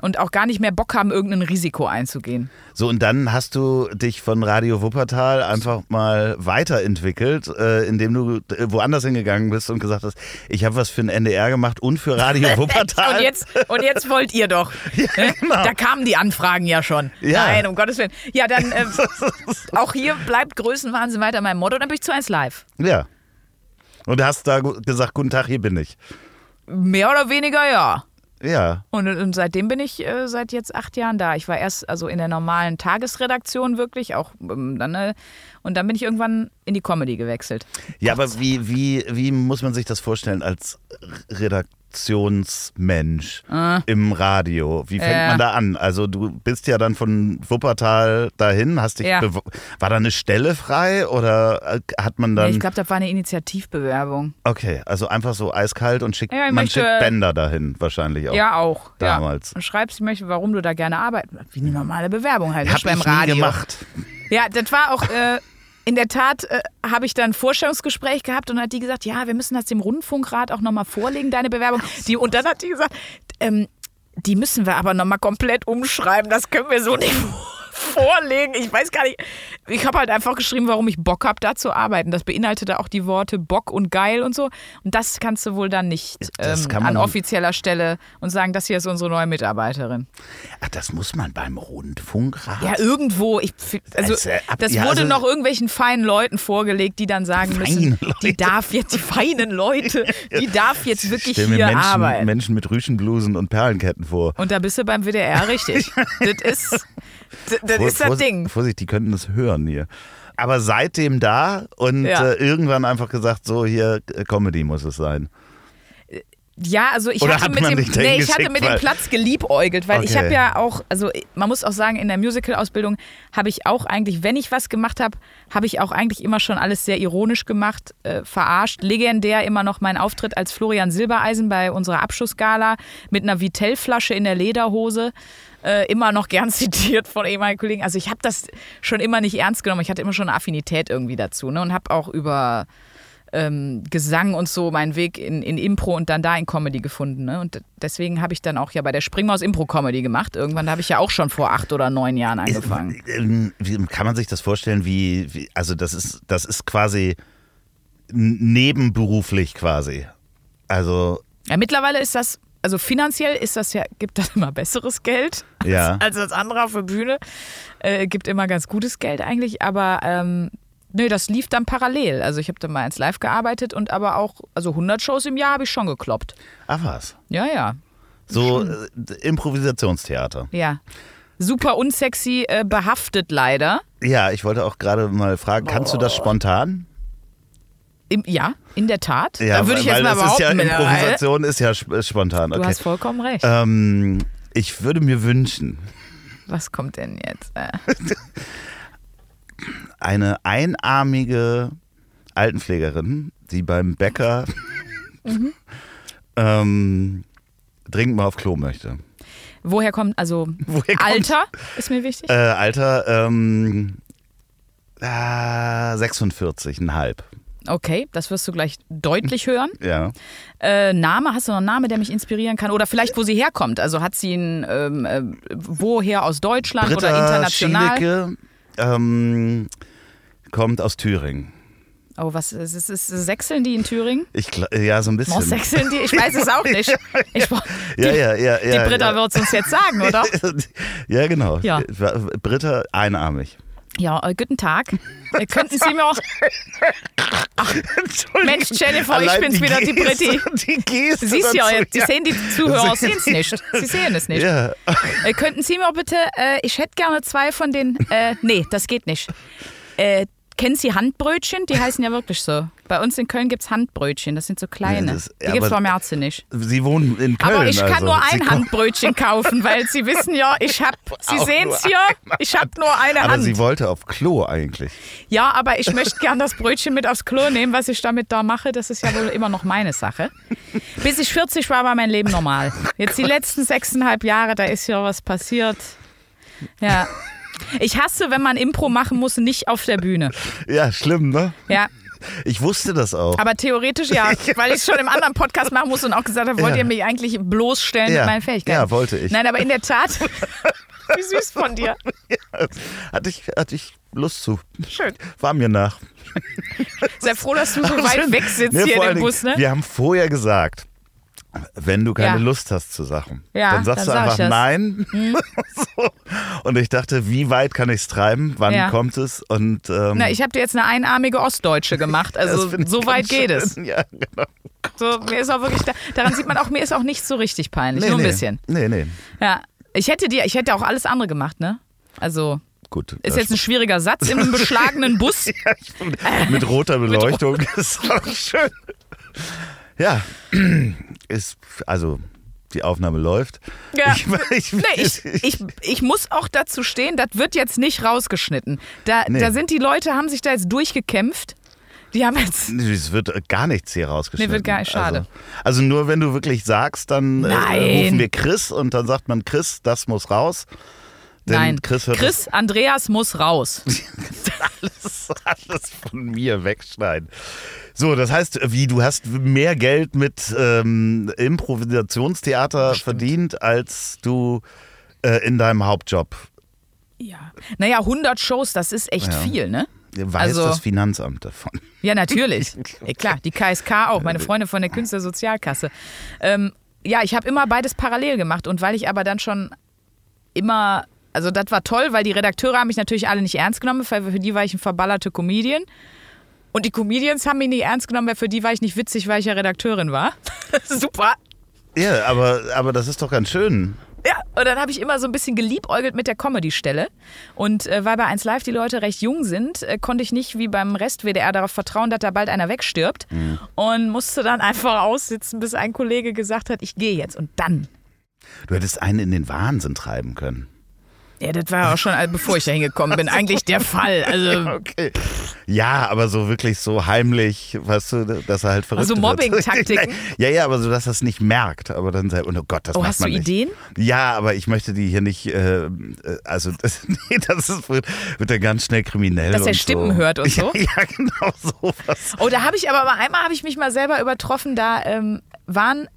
Und auch gar nicht mehr Bock haben, irgendein Risiko einzugehen. So, und dann hast du dich von Radio Wuppertal einfach mal weiterentwickelt, äh, indem du äh, woanders hingegangen bist und gesagt hast, ich habe was für den NDR gemacht und für Radio Wuppertal. Und jetzt, und jetzt wollt ihr doch. ne? genau. Da kamen die Anfragen ja schon. Ja. Nein, um Gottes Willen. Ja, dann ähm, auch hier bleibt Größenwahnsinn weiter mein Motto. Dann bin ich zu eins live. Ja. Und du hast da gesagt, guten Tag, hier bin ich. Mehr oder weniger ja. Ja. Und, und seitdem bin ich äh, seit jetzt acht Jahren da. Ich war erst also in der normalen Tagesredaktion wirklich, auch ähm, dann, äh, und dann bin ich irgendwann in die Comedy gewechselt. Ja, aber wie, wie, wie muss man sich das vorstellen als Redaktionsmensch im Radio? Wie fängt Ah. Ja. man da an? Also du bist ja dann von Wuppertal dahin, hast dich Ja. war da eine Stelle frei oder äh, hat man dann ich glaube, das war eine Initiativbewerbung. Okay, also einfach so eiskalt und schickt Ja, ich man möchte- schickt Bänder dahin wahrscheinlich auch. Ja, auch. Damals. Ja. Und schreibst, ich möchte, warum du da gerne arbeiten. Wie eine normale Bewerbung halt. Hab nicht beim ich nie Radio. gemacht. Ja, das war auch. Äh, in der Tat äh, habe ich dann ein Vorstellungsgespräch gehabt und hat die gesagt, ja, wir müssen das dem Rundfunkrat auch nochmal vorlegen, deine Bewerbung. Die, und dann hat die gesagt, ähm, die müssen wir aber nochmal komplett umschreiben, das können wir so nicht vorlegen. Ich weiß gar nicht. Ich habe halt einfach geschrieben, warum ich Bock habe, da zu arbeiten. Das beinhaltete auch die Worte Bock und geil und so. Und das kannst du wohl dann nicht ähm, an offizieller Stelle und sagen, das hier ist unsere neue Mitarbeiterin. Ach, das muss man beim Rundfunkrat. Ja, irgendwo. Ich, also, Also, äh, ab- das ja, wurde also- noch irgendwelchen feinen Leuten vorgelegt, die dann sagen müssen, Feine die darf jetzt, die feinen Leute, die darf jetzt wirklich Stell mir hier Menschen, arbeiten. Menschen mit Rüschenblusen und Perlenketten vor. Und da bist du beim WDR richtig. das ist, das, das, ist das Vorsicht- Ding. Vorsicht, die könnten das hören hier. Aber seitdem da und Ja. äh, irgendwann einfach gesagt, so hier äh, Comedy muss es sein. Ja, also ich hatte hat mit dem, nee, ich hatte mit dem Platz geliebäugelt, weil ich Okay. habe ja auch, also man muss auch sagen, in der Musical-Ausbildung habe ich auch eigentlich, wenn ich was gemacht habe, habe ich auch eigentlich immer schon alles sehr ironisch gemacht, äh, verarscht. Legendär immer noch mein Auftritt als Florian Silbereisen bei unserer Abschlussgala mit einer Vitell-Flasche in der Lederhose. Äh, immer noch gern zitiert von ehemaligen Kollegen. Also ich habe das schon immer nicht ernst genommen. Ich hatte immer schon eine Affinität irgendwie dazu ne? und habe auch über ähm, Gesang und so meinen Weg in, in Impro und dann da in Comedy gefunden. Ne? Und deswegen habe ich dann auch ja bei der Springmaus Impro-Comedy gemacht. Irgendwann habe ich ja auch schon vor acht oder neun Jahren angefangen. Ähm, kann man sich das vorstellen, wie, wie also das ist, das ist quasi nebenberuflich quasi. Also, Ja, mittlerweile ist das, also finanziell ist das ja, gibt das immer besseres Geld Ja. als, als das andere auf der Bühne. Äh, gibt immer ganz gutes Geld eigentlich, aber ähm, nö, das lief dann parallel. Also ich habe dann mal ins Live gearbeitet und aber auch, also 100 Shows im Jahr habe ich schon gekloppt. ach was. Ja, ja. So äh, Improvisationstheater. Ja. Super unsexy äh, behaftet leider. Ja, ich wollte auch gerade mal fragen, kannst du das spontan? Im, ja, in der Tat. Ja, da würde ich jetzt mal das ist ja behaupten. Improvisation ist ja sp- spontan. Du Okay. hast vollkommen recht. Ähm, ich würde mir wünschen, Was kommt denn jetzt? Äh, eine einarmige Altenpflegerin, die beim Bäcker Mhm. ähm, dringend mal auf Klo möchte. woher kommt, also Woher kommt- Alter ist mir wichtig. Äh, Alter, ähm, äh, 46,5. Okay, das wirst du gleich deutlich hören. Ja. Äh, Name, hast du noch einen Namen, der mich inspirieren kann? Oder vielleicht, wo sie herkommt? Also hat sie einen, ähm, äh, woher aus Deutschland oder Britta international? Schieleke ähm, kommt aus Thüringen. Oh, was ist, ist, ist Sechseln die in Thüringen? Ich, ja, so ein bisschen. Oh, Sechseln die? Ich weiß es auch nicht. Ich, die, ja, ja, ja, ja. die Britta ja. wird es uns jetzt sagen, oder? ja, genau. Ja. Britta einarmig. Ja, äh, guten Tag. Äh, könnten Sie mir auch. Mensch, Jennifer, ich bin's wieder, die Britti. Die Geste Sie siehst ja jetzt, die sehen die Zuhörer sehen es nicht. Sie sehen es nicht. Ja. Äh, könnten Sie mir bitte, äh, ich hätte gerne zwei von den, äh, nee, das geht nicht. Kennen Sie Handbrötchen? Die heißen ja wirklich so. Bei uns in Köln gibt es Handbrötchen, das sind so kleine. Ja, das- die ja, gibt es aber- beim Ärzte nicht. Sie wohnen in Köln. Aber ich kann also. nur Sie ein kommen- Handbrötchen kaufen, weil Sie wissen ja, ich habe, Sie sehen es hier, ich habe nur eine Aber Hand. sie wollte auf Klo eigentlich. Ja, aber ich möchte gern das Brötchen mit aufs Klo nehmen. Was ich damit da mache, das ist ja wohl immer noch meine Sache. Bis ich 40 war, war mein Leben normal. Jetzt die letzten sechseinhalb Jahre, da ist ja was passiert. Ja. Ich hasse, wenn man Impro machen muss, nicht auf der Bühne. Ja, schlimm, ne? Ja, Ich wusste das auch. aber theoretisch ja, weil ich es schon im anderen Podcast machen musste und auch gesagt habe, wollt Ja. ihr mich eigentlich bloßstellen Ja. mit meinen Fähigkeiten? Ja, wollte ich. Nein, aber in der Tat. Wie süß von dir. hatte, ich, hatte ich Lust zu. Schön. War mir nach. Sehr froh, dass du so weit weg sitzt Nee, hier dem Bus, ne? Wir haben vorher gesagt, wenn du keine Ja. Lust hast zu Sachen, Ja, dann sagst dann du sag einfach das. nein. so. Und ich dachte, wie weit kann ich es treiben? Wann Ja. kommt es? Und ähm, Na, ich habe dir jetzt eine einarmige Ostdeutsche gemacht. Also so weit geht schön. es. Ja, genau. So, mir ist auch wirklich da, daran sieht man auch, mir ist auch nicht so richtig peinlich. nur ein nee. bisschen. Nee, nee. Ja. Ich hätte dir, ich hätte auch alles andere gemacht, ne? Also, Gut. ist jetzt ein schwieriger Satz in einem beschlagenen Bus. mit roter Beleuchtung ist auch schön. Ja, ist also die Aufnahme läuft. Ja. Ich, ich, Nee, ich, ich, ich muss auch dazu stehen, das wird jetzt nicht rausgeschnitten. Da, Nee. da sind die Leute, haben sich da jetzt durchgekämpft. Die haben jetzt. Es wird gar nichts hier rausgeschnitten. Nee, wird gar nicht, schade. Also, also nur wenn du wirklich sagst, dann äh, rufen wir Chris und dann sagt man, Chris, das muss raus. Denn Nein, Chris Chris Andreas muss raus. das alles von mir wegschneiden. So, das heißt, wie du hast mehr Geld mit ähm, Improvisationstheater verdient, als du äh, in deinem Hauptjob Ja. Naja, 100 Shows, das ist echt Ja. viel, ne? Weiß Also- das Finanzamt davon? Ja, natürlich. klar, die KSK auch, meine Freunde von der Künstlersozialkasse. Ähm, ja, ich habe immer beides parallel gemacht und weil ich aber dann schon immer, also das war toll, weil die Redakteure haben mich natürlich alle nicht ernst genommen, weil für die war ich ein verballerte Comedian. Und die Comedians haben mich nicht ernst genommen, weil für die war ich nicht witzig, weil ich ja Redakteurin war. Super. Ja, aber, aber das ist doch ganz schön. Ja, und dann habe ich immer so ein bisschen geliebäugelt mit der Comedy-Stelle. Und äh, weil bei 1 Live die Leute recht jung sind, äh, konnte ich nicht wie beim Rest WDR darauf vertrauen, dass da bald einer wegstirbt. Und musste dann einfach aussitzen, bis ein Kollege gesagt hat, ich gehe jetzt. Und dann. Du hättest einen in den Wahnsinn treiben können. Ja, das war auch schon, bevor ich da hingekommen bin, eigentlich der Fall. Also, Okay. Ja, aber so wirklich so heimlich, weißt du, dass er halt verrückt Also. Mobbing-Taktiken? Ja, ja, aber so, dass er es nicht merkt. Aber dann sagt, oh Gott, das oh, macht hast du man nicht. Ideen? Ja, aber ich möchte die hier nicht, äh, äh, also das, nee, das ist, wird, wird er ganz schnell kriminell. Dass er Stimmen so. hört und so? Ja, ja genau sowas. Oh, da habe ich aber mal einmal habe ich mich mal selber übertroffen. Da ähm, waren,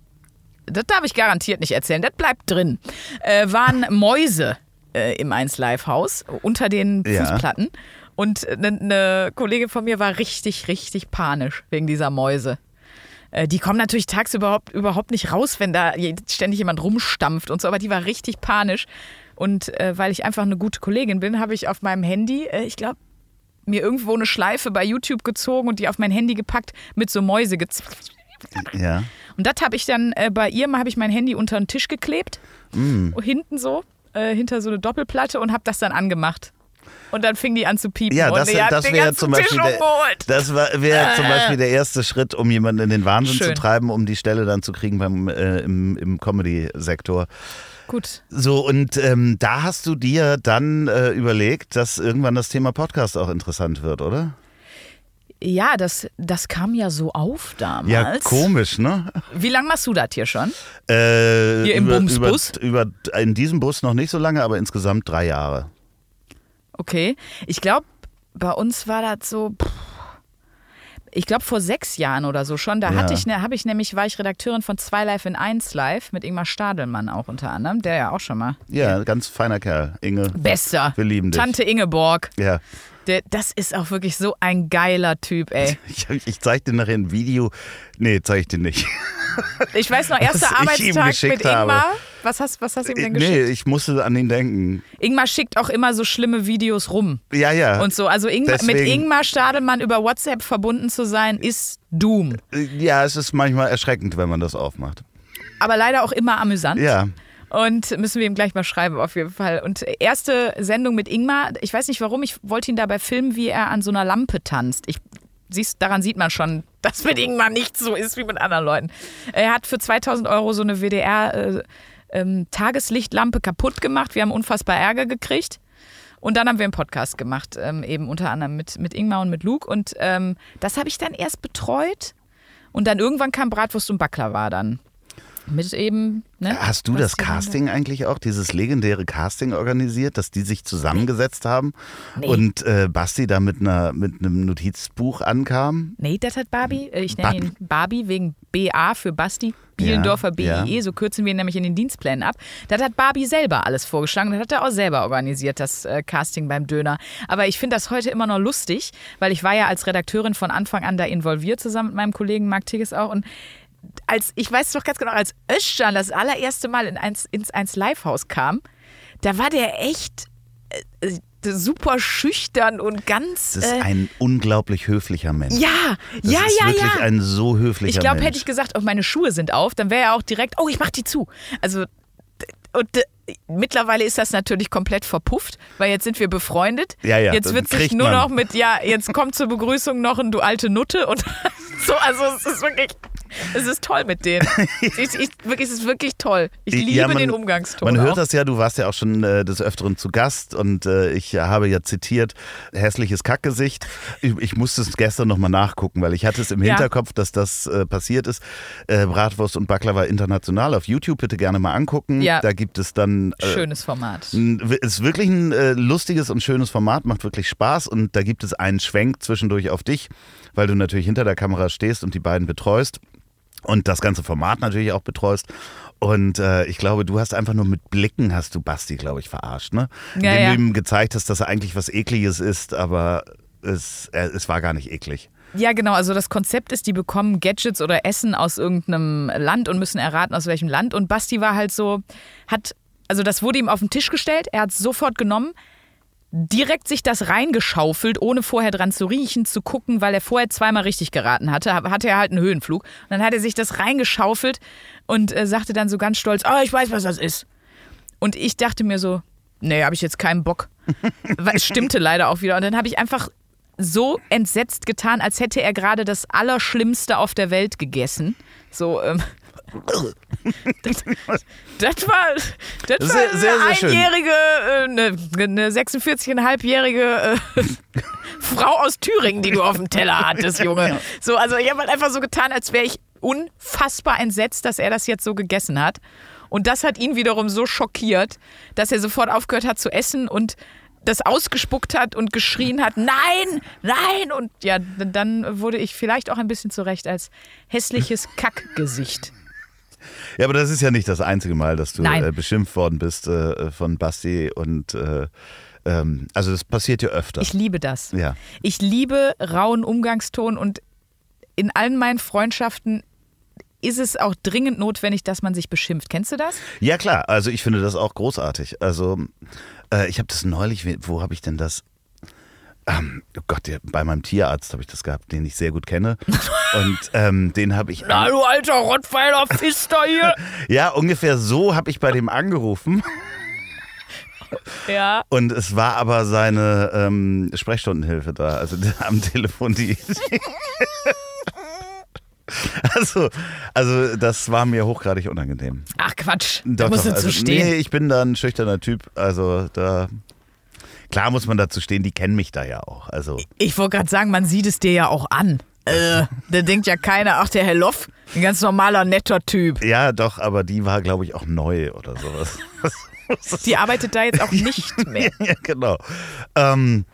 das darf ich garantiert nicht erzählen, das bleibt drin, äh, waren Mäuse äh, im 1 Live Haus unter den Ja. Fußplatten. Und eine ne Kollegin von mir war richtig, richtig panisch wegen dieser Mäuse. Äh, Die kommen natürlich tagsüber überhaupt, überhaupt nicht raus, wenn da ständig jemand rumstampft und so, aber die war richtig panisch. Und äh, weil ich einfach eine gute Kollegin bin, habe ich auf meinem Handy, äh, ich glaube, mir irgendwo eine Schleife bei YouTube gezogen und die auf mein Handy gepackt mit so Mäuse gezwickt. Ja. Und das habe ich dann äh, bei ihr, habe ich mein Handy unter den Tisch geklebt, Mm. hinten so, äh, hinter so eine Doppelplatte und habe das dann angemacht. Und dann fing die an zu piepen. Ja, und das, das wäre ganzen zum Beispiel der, das wäre zum Beispiel der erste Schritt, um jemanden in den Wahnsinn zu Schön. treiben, um die Stelle dann zu kriegen beim äh, im, im Comedy-Sektor. Gut. So, und ähm, da hast du dir dann äh, überlegt, dass irgendwann das Thema Podcast auch interessant wird, oder? Ja, das, das kam ja so auf damals. Ja, komisch, ne? Wie lange machst du das hier schon? Äh, Hier im über, Bumsbus? Über, über, in diesem Bus noch nicht so lange, aber insgesamt drei Jahre. Okay. Ich glaube, bei uns war das so. pff, Ich glaube vor sechs Jahren oder so schon. Da Ja. hatte ich, ne, habe ich nämlich, war ich Redakteurin von 2 Live in 1 Live mit Ingmar Stadelmann auch unter anderem, der ja auch schon mal. Ja, ganz feiner Kerl. Inge, Bester. wir lieben dich. Tante Ingeborg. Ja, Der, das ist auch wirklich so ein geiler Typ, ey. ich, ich zeig dir nachher ein Video. Nee, zeig ich dir nicht. Ich weiß noch, erster Arbeitstag mit Ingmar. habe. Was hast, was hast du ihm denn geschickt? Nee, ich musste an ihn denken. Ingmar schickt auch immer so schlimme Videos rum. Ja, ja. Und so. Also Ingmar, mit Ingmar Stadelmann über WhatsApp verbunden zu sein, ist Doom. Ja, es ist manchmal erschreckend, wenn man das aufmacht. Aber leider auch immer amüsant. Ja. Und müssen wir ihm gleich mal schreiben, auf jeden Fall. Und erste Sendung mit Ingmar, ich weiß nicht warum, ich wollte ihn dabei filmen, wie er an so einer Lampe tanzt. Ich, siehst, daran sieht man schon, dass mit Ingmar nicht so ist wie mit anderen Leuten. Er hat für 2000 Euro so eine WDR äh, ähm, Tageslichtlampe kaputt gemacht. Wir haben unfassbar Ärger gekriegt. Und dann haben wir einen Podcast gemacht, ähm, eben unter anderem mit, mit Ingmar und mit Luke. Und ähm, das habe ich dann erst betreut. Und dann irgendwann kam Bratwurst und Baklava dann. Mit eben, ne? Hast du das Casting eigentlich auch, dieses legendäre Casting organisiert, dass die sich zusammengesetzt haben Nee. und äh, Basti da mit, einer, mit einem Notizbuch ankam? Nee, das hat Barbie. Äh, Ich nenne Barbie. ihn Barbie wegen BA für Basti. Bielendorfer Ja, BIE, ja. so kürzen wir ihn nämlich in den Dienstplänen ab. Das hat Barbie selber alles vorgeschlagen. Das hat er auch selber organisiert, das äh, Casting beim Döner. Aber ich finde das heute immer noch lustig, weil ich war ja als Redakteurin von Anfang an da involviert, zusammen mit meinem Kollegen Marc Tigges auch. Und als, ich weiß doch ganz genau, als Özcan das allererste Mal in eins, ins 1 Live-Haus kam, da war der echt äh, äh, super schüchtern und ganz. Das ist äh, ein unglaublich höflicher Mensch. ja, Das ja, ist ja, wirklich ja. ein so höflicher Ich glaube, Mensch. hätte ich gesagt, oh, meine Schuhe sind auf, dann wäre er auch direkt, oh, ich mach die zu. Also, und mittlerweile ist das natürlich komplett verpufft, weil jetzt sind wir befreundet. Ja, ja, Jetzt wird sich nur man- noch mit, ja, jetzt kommt zur Begrüßung noch ein du alte Nutte und so, also es ist wirklich, es ist toll mit denen. ich, ich, wirklich, es ist wirklich toll. Ich liebe Ja, man- den Umgangston. Man hört auch. das ja, du warst ja auch schon äh, des Öfteren zu Gast und äh, ich habe ja zitiert, hässliches Kackgesicht. Ich, ich musste es gestern nochmal nachgucken, weil ich hatte es im Ja. Hinterkopf, dass das äh, passiert ist. Äh, Bratwurst und Baklava international auf YouTube, bitte gerne mal angucken. Ja. Da gibt es dann... Äh, Schönes Format. ist wirklich ein äh, lustiges und schönes Format, macht wirklich Spaß und da gibt es einen Schwenk zwischendurch auf dich, weil du natürlich hinter der Kamera stehst und die beiden betreust. Und das ganze Format natürlich auch betreust. Und äh, ich glaube, du hast einfach nur mit Blicken hast du Basti, glaube ich, verarscht, ne? Ja, Indem ja. du ihm gezeigt hast, dass er eigentlich was Ekliges ist, aber es, äh, es war gar nicht eklig. Ja, genau. Also das Konzept ist, die bekommen Gadgets oder Essen aus irgendeinem Land und müssen erraten, aus welchem Land. Und Basti war halt so, hat, also das wurde ihm auf den Tisch gestellt, er hat es sofort genommen, direkt sich das reingeschaufelt, ohne vorher dran zu riechen, zu gucken, weil er vorher zweimal richtig geraten hatte, hatte er halt einen Höhenflug. Und dann hat er sich das reingeschaufelt und äh, sagte dann so ganz stolz, oh, ich weiß, was das ist. Und ich dachte mir so, nee, habe ich jetzt keinen Bock. Weil es stimmte leider auch wieder. Und dann habe ich einfach so entsetzt getan, als hätte er gerade das Allerschlimmste auf der Welt gegessen. So, ähm. Das, das war, das war Sehr, sehr, eine sehr schön. einjährige, äh, eine, eine 46,5-jährige äh, Frau aus Thüringen, die du auf dem Teller hattest, Junge. So, also ich habe halt einfach so getan, als wäre ich unfassbar entsetzt, dass er das jetzt so gegessen hat. Und das hat ihn wiederum so schockiert, dass er sofort aufgehört hat zu essen und das ausgespuckt hat und geschrien hat, nein, nein. Und ja, dann wurde ich vielleicht auch ein bisschen zurecht als hässliches Kackgesicht. Ja, aber das ist ja nicht das einzige Mal, dass du Nein. äh, beschimpft worden bist äh, von Basti und äh, ähm, also das passiert ja öfter. Ich liebe das. ja. Ich liebe rauen Umgangston und in allen meinen Freundschaften ist es auch dringend notwendig, dass man sich beschimpft. Kennst du das? ja, klar, also ich finde das auch großartig. Also äh, ich habe das neulich, wo habe ich denn das? Ähm, oh Gott, bei meinem Tierarzt habe ich das gehabt, den ich sehr gut kenne. Und ähm, den habe ich. Na, du alter Rottweiler Pfister hier. Ja, ungefähr so habe ich bei dem angerufen. ja. Und es war aber seine ähm, Sprechstundenhilfe da, also am Telefon die. also, also das war mir hochgradig unangenehm. Ach Quatsch, da musst du also, zu stehen. Nee, ich bin da ein schüchterner Typ. Also da. Klar muss man dazu stehen, die kennen mich da ja auch. Also Ich wollte gerade sagen, man sieht es dir ja auch an. Äh, da denkt ja keiner, ach der Herr Loff, ein ganz normaler, netter Typ. ja, doch, aber die war, glaube ich, auch neu oder sowas. Die arbeitet da jetzt auch nicht mehr. ja, genau. Ähm,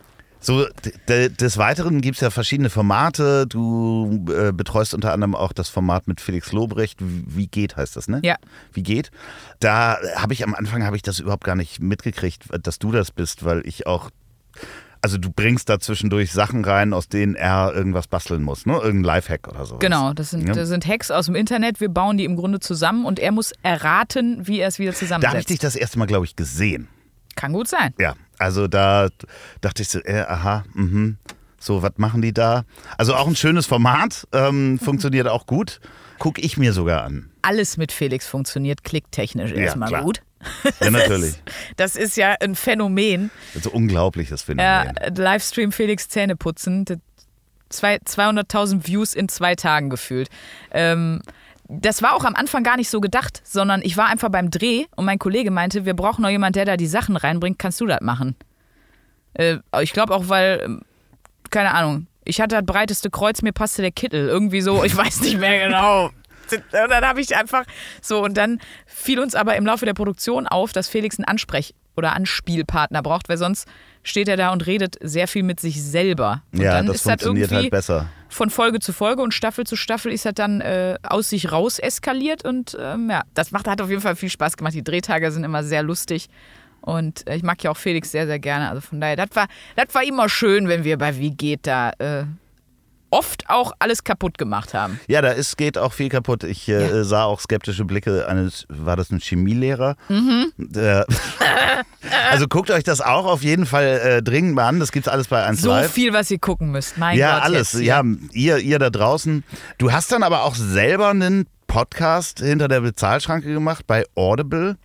so, des Weiteren gibt es ja verschiedene Formate. Du äh, betreust unter anderem auch das Format mit Felix Lobrecht. Wie geht heißt das, ne? Ja. Wie geht? Da habe ich am Anfang habe ich das überhaupt gar nicht mitgekriegt, dass du das bist, weil ich auch also du bringst da zwischendurch Sachen rein, aus denen er irgendwas basteln muss, ne? Irgendein Lifehack oder sowas. Genau, das sind, Ja. das sind Hacks aus dem Internet. Wir bauen die im Grunde zusammen und er muss erraten, wie er es wieder Da habe ich zusammensetzt. dich das erste Mal, glaube ich, gesehen. Kann gut sein. Ja, also da dachte ich so, äh, aha, mhm. So, was machen die da? Also auch ein schönes Format, ähm, funktioniert auch gut. Guck ich mir sogar an. Alles mit Felix funktioniert klicktechnisch erstmal klar. gut. Ja, natürlich. Das ist ja ein Phänomen. Also unglaubliches Phänomen. Ja, Livestream Felix Zähne putzen. Das- Zwei, 200.000 Views in zwei Tagen gefühlt. Ähm, das war auch am Anfang gar nicht so gedacht, sondern ich war einfach beim Dreh und mein Kollege meinte, wir brauchen noch jemand, der da die Sachen reinbringt. Kannst du das machen? Äh, ich glaube auch, weil, ähm, keine Ahnung, ich hatte das breiteste Kreuz, mir passte der Kittel. Irgendwie so, ich weiß nicht mehr genau. Und dann habe ich einfach so, und dann fiel uns aber im Laufe der Produktion auf, dass Felix einen Ansprech- oder Anspielpartner braucht, weil sonst steht er da und redet sehr viel mit sich selber. Und ja, dann das ist das funktioniert irgendwie halt besser. von Folge zu Folge und Staffel zu Staffel ist das dann äh, aus sich raus eskaliert und ähm, ja, das macht, hat auf jeden Fall viel Spaß gemacht. Die Drehtage sind immer sehr lustig und äh, ich mag ja auch Felix sehr, sehr gerne. Also von daher, das war, das war immer schön, wenn wir bei Wie geht da äh, oft auch alles kaputt gemacht haben. Ja, da ist, geht auch viel kaputt. Ich äh, Ja. sah auch skeptische Blicke eines, war das ein Chemielehrer? Mhm. Der, also guckt euch das auch auf jeden Fall äh, dringend mal an. Das gibt's alles bei 1 So Live. viel, was ihr gucken müsst. Mein ja, Gott, alles. jetzt. Ja, ihr, ihr da draußen. Du hast dann aber auch selber einen Podcast hinter der Bezahlschranke gemacht bei Audible.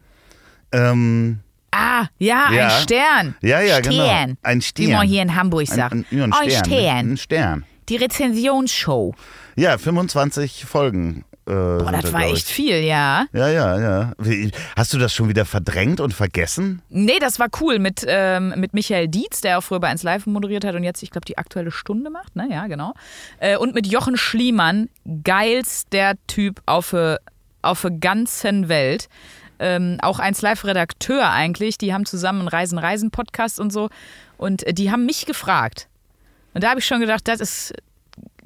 Ähm, Ah, ja, Ja. ein Stern. ja, ja, Stern. genau. Ein Stern. Wie man hier in Hamburg ein, sagt. ein, ein Ein Stern. Stern. Ein Stern. Die Rezensionsshow. Ja, 25 Folgen. Äh, Boah, das da, war echt viel, ja. Ja, ja, ja. Wie, hast du das schon wieder verdrängt und vergessen? Nee, das war cool mit, ähm, mit Michael Dietz, der auch früher bei 1 Live moderiert hat und jetzt, ich glaube, die aktuelle Stunde macht, ne? Ja, genau. Äh, und mit Jochen Schliemann, geilster Typ auf der auf der ganzen Welt. Ähm, auch 1 Live-Redakteur eigentlich. Die haben zusammen einen Reisen-Reisen-Podcast und so. Und äh, die haben mich gefragt. Und da habe ich schon gedacht, das ist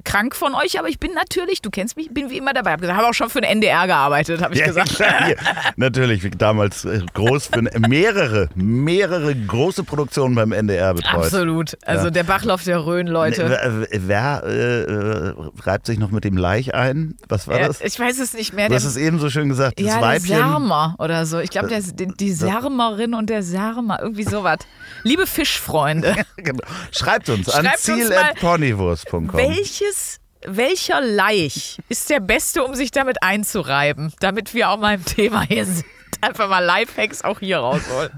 krank von euch, aber ich bin natürlich, du kennst mich, bin wie immer dabei. Gesagt, habe auch schon für den NDR gearbeitet, habe ich Ja, gesagt. klar, hier. Natürlich, wie damals äh, groß für mehrere, mehrere große Produktionen beim NDR betreut. Absolut. Also Ja. der Bachlauf der Rhön, Leute. Wer, wer äh, äh, reibt sich noch mit dem Laich ein? Was war Ja, das? ich weiß es nicht mehr. Du hast Der, es eben so schön gesagt, das ja, der Weibchen. Särmer oder so. Ich glaube, der- die, die Särmerin und der Särmer, irgendwie sowas. Liebe Fischfreunde, Genau. Schreibt uns an Schreibt mal, ziel.ponywurst.com. welches, welcher Laich ist der beste, um sich damit einzureiben, damit wir auch mal im Thema hier sind? Einfach mal Lifehacks auch hier rausholen.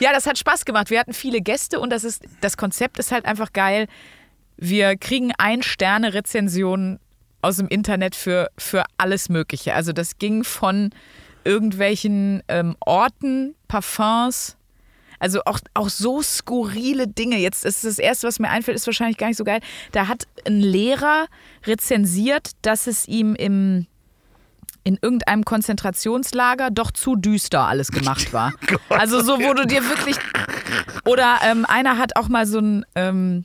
Ja, das hat Spaß gemacht. Wir hatten viele Gäste und das, ist, das Konzept ist halt einfach geil. Wir kriegen Ein-Sterne-Rezensionen aus dem Internet für, für alles Mögliche. Also das ging von irgendwelchen ähm, Orten, Parfums, also auch, auch so skurrile Dinge. Jetzt ist das Erste, was mir einfällt, ist wahrscheinlich gar nicht so geil. Da hat ein Lehrer rezensiert, dass es ihm im, in irgendeinem Konzentrationslager doch zu düster alles gemacht war. also so, wo du dir wirklich... Oder ähm, einer hat auch mal so ein... Ähm,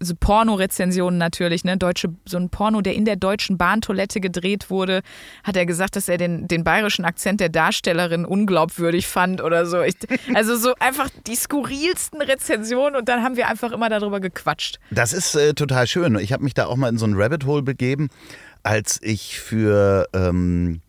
so Porno-Rezensionen natürlich, ne? Deutsche, so ein Porno, der in der deutschen Bahntoilette gedreht wurde, hat er gesagt, dass er den, den bayerischen Akzent der Darstellerin unglaubwürdig fand oder so. Ich, also so einfach die skurrilsten Rezensionen und dann haben wir einfach immer darüber gequatscht. Das ist äh, total schön. Ich habe mich da auch mal in so ein Rabbit Hole begeben, als ich für. Ähm,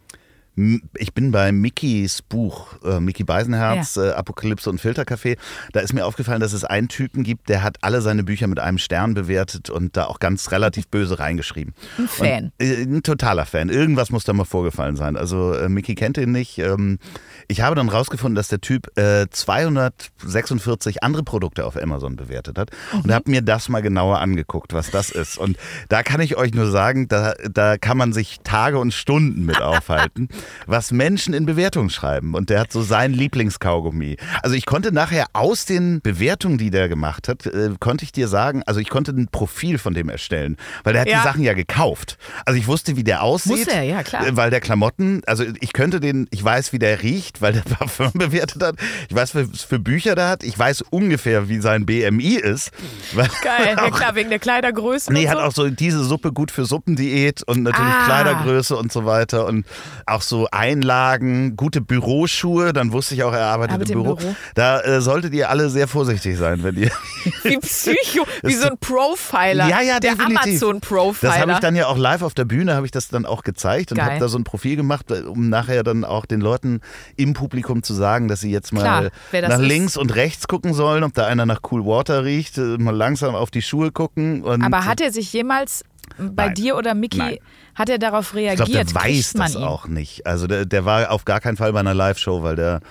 ich bin bei Mickys Buch, äh, Mickey Beisenherz, äh, Apokalypse und Filterkaffee. Da ist mir aufgefallen, dass es einen Typen gibt, der hat alle seine Bücher mit einem Stern bewertet und da auch ganz relativ böse reingeschrieben. Ein Fan. Und, äh, ein totaler Fan. Irgendwas muss da mal vorgefallen sein. Also äh, Mickey kennt ihn nicht. Ähm, ich habe dann rausgefunden, dass der Typ äh, 246 andere Produkte auf Amazon bewertet hat und habe mir das mal genauer angeguckt, was das ist. Und da kann ich euch nur sagen, da, da kann man sich Tage und Stunden mit aufhalten, was Menschen in Bewertungen schreiben. Und der hat so sein Lieblingskaugummi. Also ich konnte nachher aus den Bewertungen, die der gemacht hat, äh, konnte ich dir sagen, also ich konnte ein Profil von dem erstellen, weil der hat Ja. die Sachen ja gekauft. Also ich wusste, wie der aussieht. Muss er, ja, klar. äh, Weil der Klamotten, also ich könnte den, ich weiß, wie der riecht, weil der Parfum bewertet hat. Ich weiß, was für Bücher der hat. Ich weiß ungefähr, wie sein BMI ist. Geil, ja klar, wegen der Kleidergröße. Nee, und hat so. auch so diese Suppe gut für Suppendiät und natürlich Ah. Kleidergröße und so weiter und auch so Einlagen, gute Büroschuhe. Dann wusste ich auch, er arbeitet Arbeitet im im Büro. Büro. Da äh, solltet ihr alle sehr vorsichtig sein, wenn ihr. Wie Psycho, wie so ein Profiler. Ja, ja, der. Amazon-Profiler. Das habe ich dann ja auch live auf der Bühne, habe ich das dann auch gezeigt und habe da so ein Profil gemacht, um nachher dann auch den Leuten im Publikum zu sagen, dass sie jetzt mal Klar, nach ist. links und rechts gucken sollen, ob da einer nach Cool Water riecht, äh, mal langsam auf die Schuhe gucken. Aber hat er sich jemals bei Nein. dir oder Mickey, Nein. hat er darauf ich reagiert? glaube, der weiß das ihn? auch nicht. Also der, der war auf gar keinen Fall bei einer Live-Show, weil der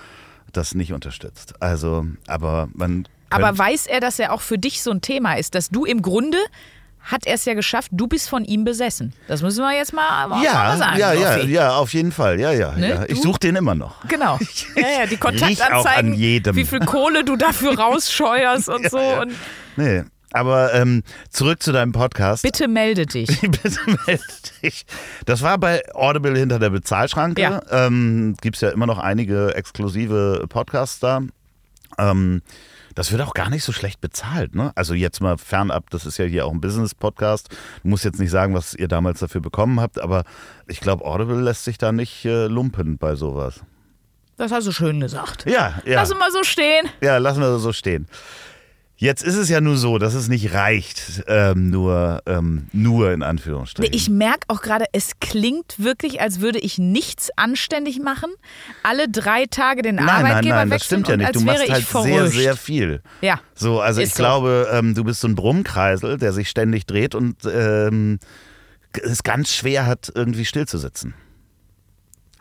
das nicht unterstützt. Also, aber man. Aber weiß er, dass er auch für dich so ein Thema ist, dass du im Grunde hat er es ja geschafft, du bist von ihm besessen. Das müssen wir jetzt mal, mal ja, sagen. ja, ja, ja, auf jeden Fall. Ja, ja, Ne? ja. Ich suche den immer noch. Genau. Ja, ja, die Kontaktanzeigen, jedem. wie viel Kohle du dafür rausscheuerst und so. Und Nee. Aber ähm, zurück zu deinem Podcast. bitte melde dich. Bitte melde dich. Das war bei Audible hinter der Bezahlschranke. Ja. Ähm, Gibt es ja immer noch einige exklusive Podcasts da. Ähm, das wird auch gar nicht so schlecht bezahlt. Ne? Also jetzt mal fernab, das ist ja hier auch ein Business-Podcast. Du musst jetzt nicht sagen, was ihr damals dafür bekommen habt, aber ich glaube, Audible lässt sich da nicht äh, lumpen bei sowas. Das hast du schön gesagt. Ja, ja. Lass uns mal so stehen. Ja, lassen wir so stehen. Jetzt ist es ja nur so, dass es nicht reicht, ähm, nur, ähm, nur in Anführungsstrichen. Ich merke auch gerade, es klingt wirklich, als würde ich nichts anständig machen. Alle drei Tage den Nein, nein, Arbeitgeber nein, das wechseln stimmt ja nicht. Du machst halt sehr, sehr viel. Ja. So, also ich so. glaube, ähm, du bist so ein Brummkreisel, der sich ständig dreht und ähm, es ganz schwer hat, irgendwie stillzusitzen.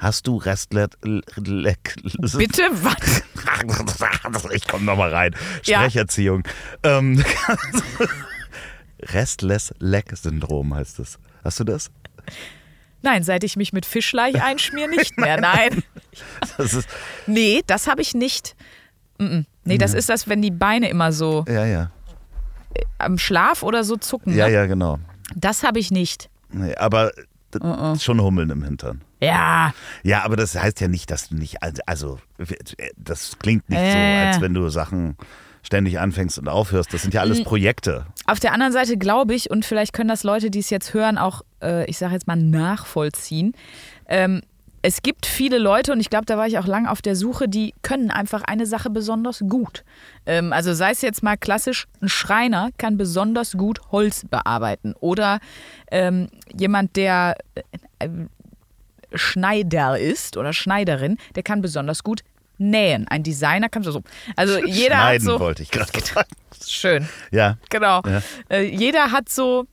Hast du Restlet... Bitte was? ich komme nochmal rein. Ja. Sprecherziehung. Ähm, Restless-Leg-Syndrom heißt es. Hast du das? Nein, seit ich mich mit Fischleich einschmier, nicht mehr. Nein. das ist, Nee, das habe ich nicht. Nee, das ist das, wenn die Beine immer so ja, ja. am Schlaf oder so zucken. Ja, ne? ja, genau. Das habe ich nicht. Nee, aber d- Uh-uh. schon Hummeln im Hintern. Ja, Ja, aber das heißt ja nicht, dass du nicht, also das klingt nicht so, Äh. als wenn du Sachen ständig anfängst und aufhörst. Das sind ja alles Projekte. Auf der anderen Seite glaube ich, und vielleicht können das Leute, die es jetzt hören, auch, äh, ich sage jetzt mal, nachvollziehen. Ähm, es gibt viele Leute, und ich glaube, da war ich auch lang auf der Suche, die können einfach eine Sache besonders gut. Ähm, also sei es jetzt mal klassisch, ein Schreiner kann besonders gut Holz bearbeiten. Oder ähm, jemand, der äh, Schneider ist oder Schneiderin, der kann besonders gut nähen. Ein Designer kann so. Also jeder hat Schneiden so. wollte ich gerade sagen. Schön. Ja, Genau. Ja. Äh, jeder hat so,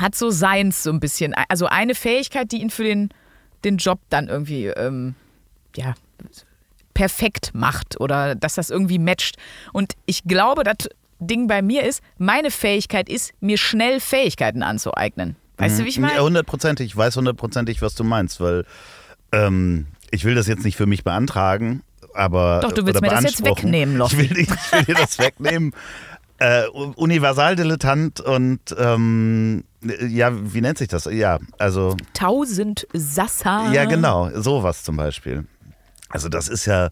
hat so seins so ein bisschen. Also eine Fähigkeit, die ihn für den, den Job dann irgendwie ähm, ja, perfekt macht oder dass das irgendwie matcht. Und ich glaube, das Ding bei mir ist, meine Fähigkeit ist, mir schnell Fähigkeiten anzueignen. Weißt du, wie ich Ja, meine? hundertprozentig. Ich weiß hundertprozentig, was du meinst, weil ähm, ich will das jetzt nicht für mich beantragen, aber. Doch, du willst mir das jetzt wegnehmen, Ich Loffi. will, ich will dir das wegnehmen. Äh, Universaldilettant und ähm, ja, wie nennt sich das? Ja, also Tausend Sassa. ja genau, sowas zum Beispiel. Also das ist ja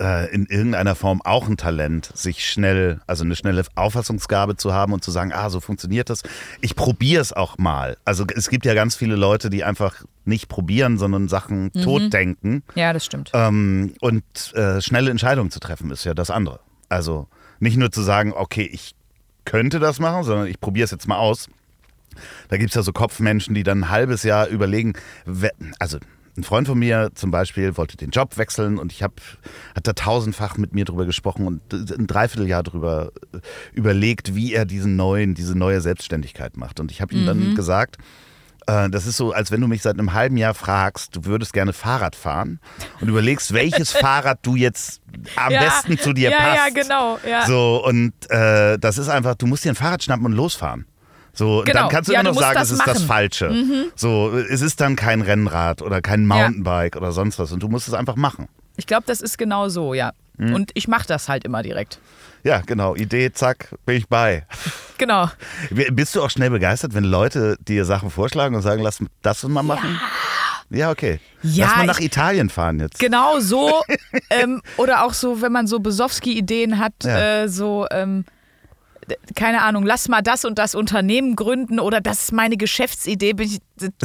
äh, in irgendeiner Form auch ein Talent, sich schnell, also eine schnelle Auffassungsgabe zu haben und zu sagen, ah, so funktioniert das. Ich probiere es auch mal. Also es gibt ja ganz viele Leute, die einfach nicht probieren, sondern Sachen totdenken. Ja, das stimmt. Ähm, und äh, schnelle Entscheidungen zu treffen ist ja das andere. Also nicht nur zu sagen, okay, ich könnte das machen, sondern ich probiere es jetzt mal aus. Da gibt es ja so Kopfmenschen, die dann ein halbes Jahr überlegen, also ein Freund von mir zum Beispiel wollte den Job wechseln und ich habe, hat da tausendfach mit mir drüber gesprochen und ein Dreivierteljahr drüber äh, überlegt, wie er diesen neuen, diese neue Selbstständigkeit macht. Und ich habe ihm dann gesagt, äh, das ist so, als wenn du mich seit einem halben Jahr fragst, du würdest gerne Fahrrad fahren und überlegst, welches Fahrrad du jetzt am Ja, besten zu dir ja, passt. ja, genau, ja. So, und äh, das ist einfach, du musst dir ein Fahrrad schnappen und losfahren. So, Genau. dann kannst du Ja, immer noch sagen, es ist das machen. Mhm. Falsche. So, es ist dann kein Rennrad oder kein Mountainbike oder sonst was und du musst es einfach machen. Ich glaube, das ist genau so, ja. Hm. Und ich mache das halt immer direkt. Ja, genau. Idee, zack, bin ich bei. Genau. Bist du auch schnell begeistert, wenn Leute dir Sachen vorschlagen und sagen, lass das mal machen? Ja, okay. Ja, lass mal nach ich- Italien fahren jetzt. Genau so. ähm, oder auch so, wenn man so Besowski-Ideen hat, Ja. äh, so, ähm, keine Ahnung, lass mal das und das Unternehmen gründen oder das ist meine Geschäftsidee, bin ich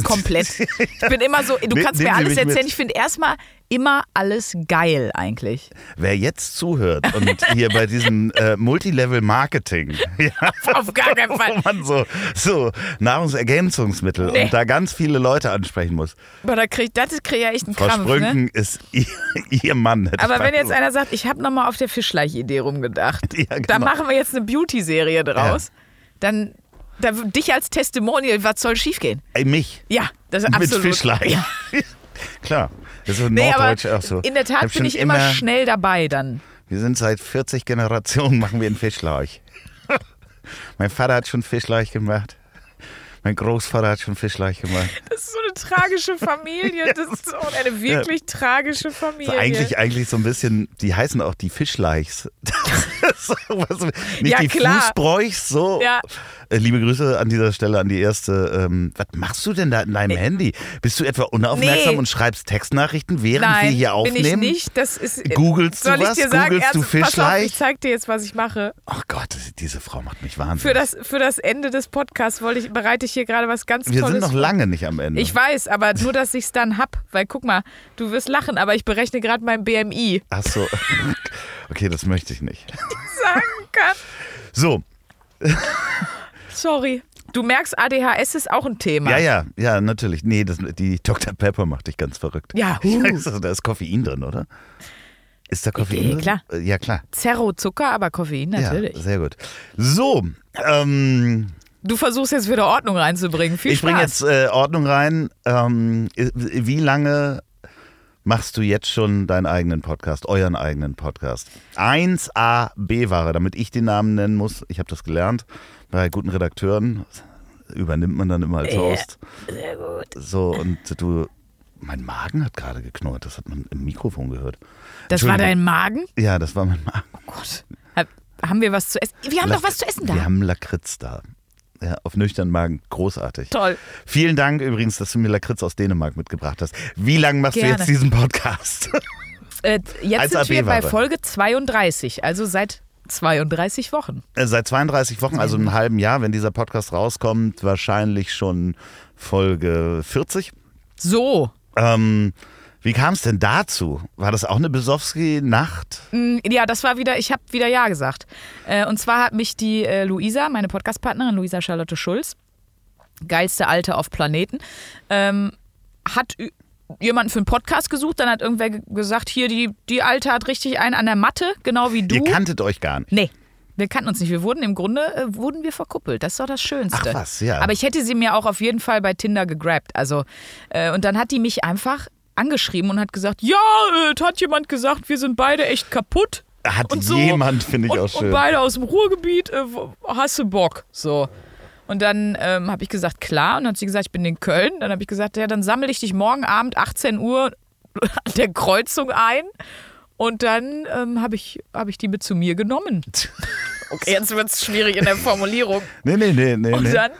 komplett. Ich bin immer so, du Ne- kannst mir nehmen alles erzählen. mit. Ich finde erstmal immer alles geil eigentlich. Wer jetzt zuhört und hier bei diesem äh, Multilevel-Marketing, ja, Auf gar keinen wo Fall. man so, so Nahrungsergänzungsmittel Nee. und da ganz viele Leute ansprechen muss. Aber da krieg, das kriege ich echt einen Frau Krampf. Ne? Sprünken ist ihr, ihr Mann. Aber wenn jetzt einer sagt, ich habe nochmal auf der Fischleich-Idee rumgedacht, Ja, da genau. machen wir jetzt eine Beauty-Serie draus, dann da, dich als Testimonial, was soll schiefgehen? Ey, mich. Ja, das ist Mit absolut. Fischlein. Ja. Klar. Das ist so Nee, Norddeutsch auch so. in der Tat bin ich immer schnell dabei dann. Wir sind seit 40 Generationen, machen wir einen Fischlauch. mein Vater hat schon Fischlauch gemacht. Mein Großvater hat schon Fischlauch gemacht. Das ist so eine tragische Familie. Das ist so eine wirklich tragische So Familie. eigentlich, eigentlich so ein bisschen, die heißen auch die Fischleichs. so, was, nicht Ja, die klar. Fußbräuchs, so. Ja. Äh, Liebe Grüße an dieser Stelle an die erste. Ähm, was machst du denn da in deinem Handy? Bist du etwa unaufmerksam Nee. und schreibst Textnachrichten, während Nein, wir hier bin aufnehmen? ich nicht. Das ist, Googlest du soll ich was? dir sagen, Googlest du Fischleich? ich zeig dir jetzt, was ich mache. Ach Gott, das- diese Frau macht mich wahnsinnig. Für das, für das Ende des Podcasts wollte ich, bereite ich hier gerade was ganz wir Tolles sind noch lange nicht am Ende. Ich weiß, aber nur, dass ich es dann hab. Weil guck mal, du wirst lachen, aber ich berechne gerade mein BMI. Ach so. Okay, das möchte ich nicht. Sagen kann. So, Sorry. Du merkst, ADHS ist auch ein Thema. ja, ja, ja, natürlich. Nee, das, die Dr. Pepper macht dich ganz verrückt. Ja. Scheiße, da ist Koffein drin, oder? Ist da Koffein drin? klar. Äh, Ja, klar. Zerrozucker, aber Koffein natürlich. Ja, sehr gut. So, ähm, Du versuchst jetzt wieder Ordnung reinzubringen. Viel ich bringe jetzt äh, Ordnung rein. Ähm, wie lange machst du jetzt schon deinen eigenen Podcast, euren eigenen Podcast? 1A B-Ware, damit ich den Namen nennen muss. Ich habe das gelernt bei guten Redakteuren. Übernimmt man dann immer als Host. Sehr gut. So, und du, mein Magen hat gerade geknurrt. Das hat man im Mikrofon gehört. Das war dein Magen? Ja, das war mein Magen. Oh Gott. Hab, haben wir was zu essen? Wir haben doch was zu essen da. Wir haben Lakritz da. Ja, auf nüchternen Magen. Großartig. Toll. Vielen Dank übrigens, dass du mir Lakritz aus Dänemark mitgebracht hast. Wie lange machst Gerne. du jetzt diesen Podcast? Äh, jetzt Als sind wir bei. Folge 32, also seit 32 Wochen. Äh, Seit 32 Wochen, also einem halben Jahr, wenn dieser Podcast rauskommt, wahrscheinlich schon Folge 40. So. Ähm, wie kam es denn dazu? War das auch eine Besowski-Nacht? Mm, Ja, das war wieder, ich habe wieder Ja gesagt. Äh, und zwar hat mich die äh, Luisa, meine Podcast-Partnerin, Luisa Charlotte Schulz, geilste Alte auf Planeten, ähm, hat jemanden für einen Podcast gesucht. Dann hat irgendwer ge- gesagt, hier, die, die Alte hat richtig einen an der Matte, genau wie du. Ihr kanntet euch gar nicht. Nee. Wir kannten uns nicht. Wir wurden im Grunde äh, wurden wir verkuppelt. Das ist doch das Schönste. Ach was, ja. Aber ich hätte sie mir auch auf jeden Fall bei Tinder gegrabt. Also äh, und dann hat die mich einfach angeschrieben und hat gesagt, ja, äh, hat jemand gesagt, wir sind beide echt kaputt. Hat Und so. jemand, finde ich und, auch schön. Und beide aus dem Ruhrgebiet, äh, du Bock? So. Und dann ähm, habe ich gesagt, klar. Und dann hat sie gesagt, ich bin in Köln. Dann habe ich gesagt, ja, dann sammle ich dich morgen Abend 18 Uhr an der Kreuzung ein. Und dann ähm, habe ich, hab ich die mit zu mir genommen. Okay, jetzt wird es schwierig in der Formulierung. Nee, nee, nee, nee. Und nee. dann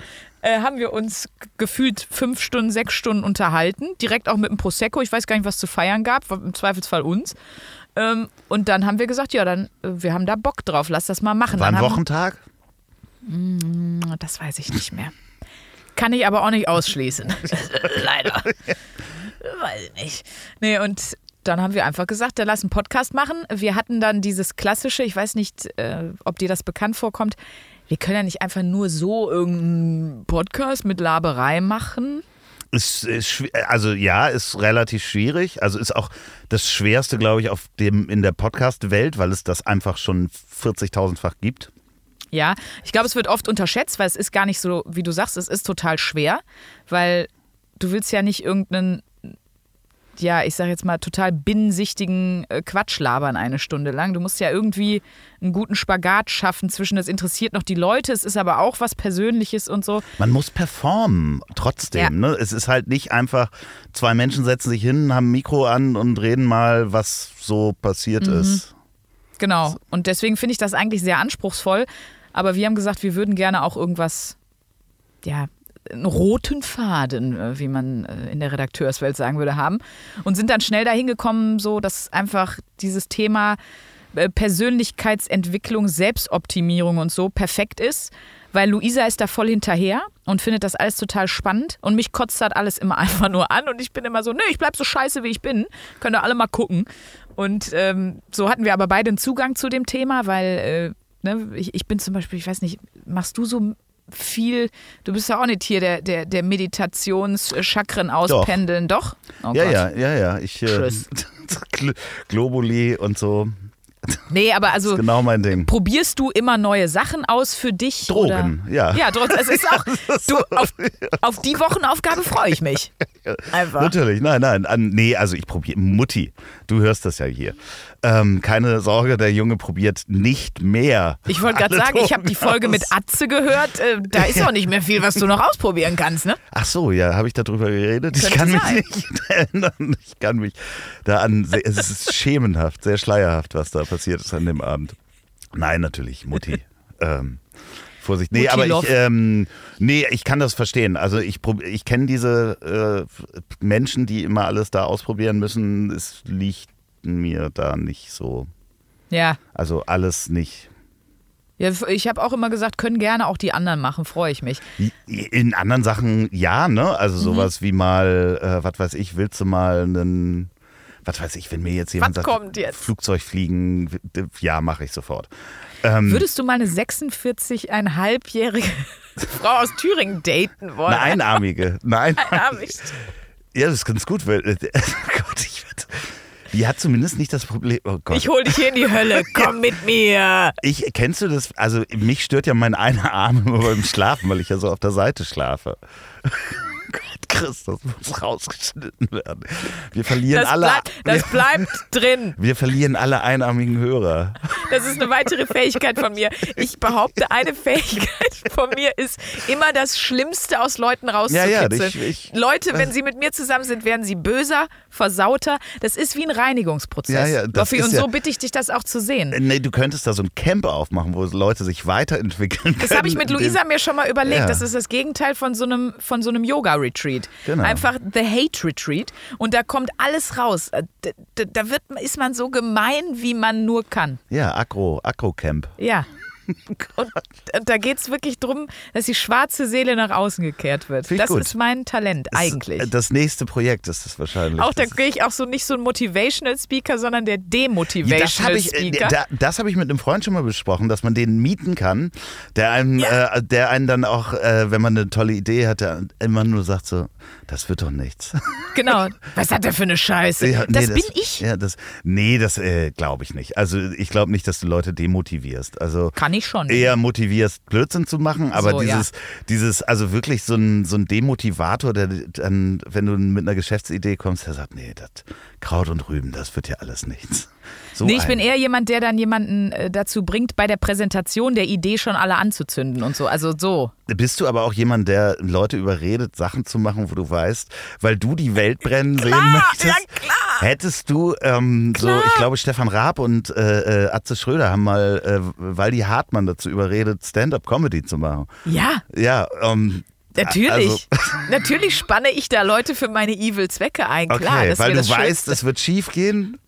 äh, haben wir uns gefühlt fünf Stunden, sechs Stunden unterhalten. Direkt auch mit dem Prosecco. Ich weiß gar nicht, was zu feiern gab. Im Zweifelsfall uns. Ähm, und dann haben wir gesagt, ja, dann, äh, wir haben da Bock drauf. Lass das mal machen. War ein dann haben, Wochentag? Das weiß ich nicht mehr. Kann ich aber auch nicht ausschließen. Leider. Weiß ich nicht. Nee, und dann haben wir einfach gesagt, ja, lass einen Podcast machen. Wir hatten dann dieses klassische, ich weiß nicht, äh, ob dir das bekannt vorkommt. Wir können ja nicht einfach nur so irgendeinen Podcast mit Laberei machen. Ist, ist, also ja, ist relativ schwierig. Also ist auch das Schwerste, glaube ich, auf dem in der Podcast-Welt, weil es das einfach schon 40.000-fach gibt. Ja, ich glaube, es wird oft unterschätzt, weil es ist gar nicht so, wie du sagst, es ist total schwer, weil du willst ja nicht irgendeinen, ja, ich sag jetzt mal, total binnensichtigen äh, Quatsch labern eine Stunde lang. Du musst ja irgendwie einen guten Spagat schaffen zwischen, das interessiert noch die Leute, es ist aber auch was Persönliches und so. Man muss performen, trotzdem. Ja. Ne? Es ist halt nicht einfach, zwei Menschen setzen sich hin, haben ein Mikro an und reden mal, was so passiert Mhm. ist. Genau. Und deswegen finde ich das eigentlich sehr anspruchsvoll. Aber wir haben gesagt, wir würden gerne auch irgendwas, ja, einen roten Faden, äh, wie man äh, in der Redakteurswelt sagen würde, haben. Und sind dann schnell dahin gekommen, so dass einfach dieses Thema äh, Persönlichkeitsentwicklung, Selbstoptimierung und so perfekt ist. Weil Luisa ist da voll hinterher und findet das alles total spannend. Und mich kotzt das alles immer einfach nur an. Und ich bin immer so, nö, ich bleib so scheiße, wie ich bin. Könnt ihr alle mal gucken. Und ähm, so hatten wir aber beide einen Zugang zu dem Thema, weil äh, ne, ich, ich bin zum Beispiel, ich weiß nicht, machst du so viel, du bist ja auch nicht hier der, der, der Meditationschakren auspendeln, doch? Oh ja, ja, ja, ja. Ich, äh, Globuli und so. Nee, aber also genau mein Ding. probierst du immer neue Sachen aus für dich? Drogen, oder? ja. Ja, Drogen. Es ist auch, du, auf, auf die Wochenaufgabe freue ich mich. Einfach. Natürlich, nein, nein. Nee, also ich probiere. Mutti, du hörst das ja hier. Ähm, keine Sorge, der Junge probiert nicht mehr. Ich wollte gerade sagen, ich habe die Folge aus. mit Atze gehört. Äh, da ist auch nicht mehr viel, was du noch ausprobieren kannst, ne? Ach so, ja, habe ich darüber geredet? Ich kann mich sein. nicht erinnern. Ich kann mich da an. Es ist schemenhaft, sehr schleierhaft, was da passiert ist an dem Abend. Nein, natürlich, Mutti. ähm, Vorsicht. Nee, aber ich, ähm, nee, ich kann das verstehen. Also ich, prob- ich kenne diese äh, Menschen, die immer alles da ausprobieren müssen. Es liegt mir da nicht so. Ja. Also alles nicht. ja ich habe auch immer gesagt, können gerne auch die anderen machen, freue ich mich. In anderen Sachen ja, ne? Mhm. Also sowas wie mal, äh, was weiß ich, willst du mal einen, was weiß ich, wenn mir jetzt jemand Was sagt, kommt jetzt? Flugzeug fliegen, ja, mache ich sofort. Ähm, Würdest du mal eine 46,5-jährige Frau aus Thüringen daten wollen? eine einarmige, nein. Einarmig. Ja, das ist ganz gut, weil, äh, oh Gott, ich werd, die hat zumindest nicht das Problem, oh Gott. Ich hol dich hier in die Hölle, komm mit mir. Ich, kennst du das? Also mich stört ja mein einer Arm immer beim Schlafen, weil ich ja so auf der Seite schlafe. Chris, das muss rausgeschnitten werden. Wir verlieren Das, alle. bleibt, das wir, bleibt drin. wir verlieren alle einarmigen Hörer. Das ist eine weitere Fähigkeit von mir. Ich behaupte, eine Fähigkeit von mir ist, immer das Schlimmste aus Leuten Ja, rauszukitzeln. ja, ich- ich- Leute, wenn sie mit mir zusammen sind, werden sie böser, versauter. Das ist wie ein Reinigungsprozess. Ja, ja, Loffi, und ja- so bitte ich dich, das auch zu sehen. Äh, Nee, du könntest da so ein Camp aufmachen, wo Leute sich weiterentwickeln können. Das habe ich mit Luisa mir schon mal überlegt. Ja. Das ist das Gegenteil von so einem, von so einem Yoga-Retreat. Genau. Einfach The Hate Retreat. Und da kommt alles raus. Äh, Da, wird, ist man so gemein, wie man nur kann. Ja, Agro, Agro-Camp. Ja. Und da geht es wirklich darum, dass die schwarze Seele nach außen gekehrt wird. Das gut. ist mein Talent eigentlich. Das, das nächste Projekt ist es wahrscheinlich. auch da Das- gehe ich auch so nicht so ein Motivational Speaker, sondern der Ja, Demotivational das ich, äh, Speaker. da, das habe ich mit einem Freund schon mal besprochen, dass man den mieten kann, der einem, äh, der einen dann auch, äh, wenn man eine tolle Idee hat, der immer nur sagt so, das wird doch nichts. genau. Was hat der für eine Scheiße? Ja, das nee, bin ich. Ja, das, nee, das äh, glaube ich nicht. Also ich glaube nicht, dass du Leute demotivierst. Also Kann ich schon. eher motivierst, Blödsinn zu machen, aber So, ja. dieses, dieses, also wirklich so ein, so ein Demotivator, der dann, wenn du mit einer Geschäftsidee kommst, der sagt, nee, das Kraut und Rüben, das wird ja alles nichts. So Nee, ich bin ein. eher jemand, der dann jemanden äh, dazu bringt, bei der Präsentation der Idee schon alle anzuzünden und so. Also so. Bist du aber auch jemand, der Leute überredet, Sachen zu machen, wo du weißt, weil du die Welt brennen sehen möchtest? ja, klar. Hättest du, ähm, so, ich glaube, Stefan Raab und äh, äh, Atze Schröder haben mal äh, Waldi Hartmann dazu überredet, Stand-up-Comedy zu machen. Ja, Ja, ähm, natürlich. Also- natürlich spanne ich da Leute für meine evil Zwecke ein. okay, Klar, das weil du das weißt, es wird schief gehen.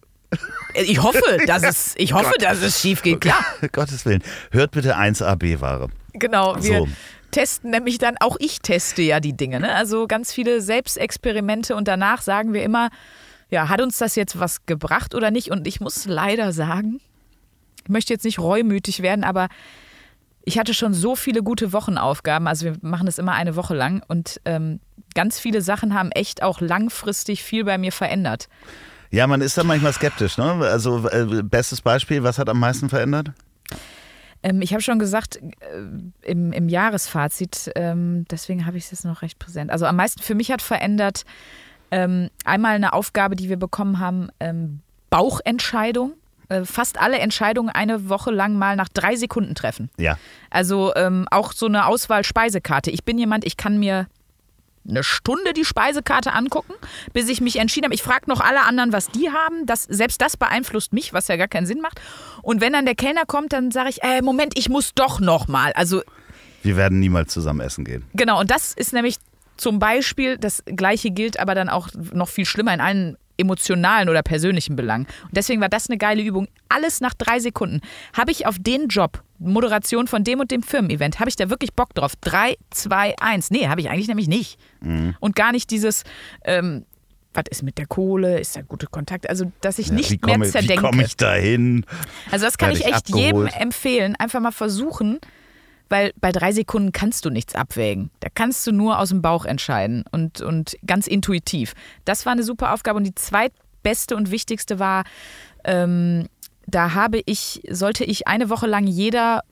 Ich hoffe, dass es, ich hoffe, dass es schief geht. Klar, Gottes Willen. Hört bitte 1AB-Ware. genau. Wir So. testen nämlich dann, auch ich teste ja die Dinge. Ne? Also ganz viele Selbstexperimente und danach sagen wir immer, ja, hat uns das jetzt was gebracht oder nicht? Und ich muss leider sagen, ich möchte jetzt nicht reumütig werden, aber ich hatte schon so viele gute Wochenaufgaben. Also wir machen das immer eine Woche lang und ähm, ganz viele Sachen haben echt auch langfristig viel bei mir verändert. Ja, man ist da manchmal skeptisch. Ne? Also, äh, bestes Beispiel, was hat am meisten verändert? Ähm, ich habe schon gesagt, äh, im, im Jahresfazit, ähm, deswegen habe ich es jetzt noch recht präsent. Also am meisten für mich hat verändert ähm, einmal eine Aufgabe, die wir bekommen haben, ähm, Bauchentscheidung. Äh, fast alle Entscheidungen eine Woche lang mal nach drei Sekunden treffen. Ja. Also ähm, auch so eine Auswahl Speisekarte. Ich bin jemand, ich kann mir eine Stunde die Speisekarte angucken, bis ich mich entschieden habe. Ich frage noch alle anderen, was die haben. Das, selbst das beeinflusst mich, was ja gar keinen Sinn macht. Und wenn dann der Kellner kommt, dann sage ich, äh, Moment, ich muss doch noch mal. Also Wir werden niemals zusammen essen gehen. genau, und das ist nämlich zum Beispiel, das gleiche gilt aber dann auch noch viel schlimmer in allen emotionalen oder persönlichen Belangen. Und deswegen war das eine geile Übung. Alles nach drei Sekunden. Habe ich auf den Job, Moderation von dem und dem Firmen-Event, habe ich da wirklich Bock drauf? Drei, zwei, eins. Nee, habe ich eigentlich nämlich nicht. Und gar nicht dieses, ähm, was ist mit der Kohle, ist da gute Kontakt? Also, dass ich Ja, nicht mehr komme, wie zerdenke. komme ich da hin? Also das kann Werd ich echt jedem abgeholt? empfehlen. Einfach mal versuchen, weil bei drei Sekunden kannst du nichts abwägen. Da kannst du nur aus dem Bauch entscheiden und, und ganz intuitiv. Das war eine super Aufgabe. Und die zweitbeste und wichtigste war, ähm, da habe ich, sollte ich eine Woche lang jeder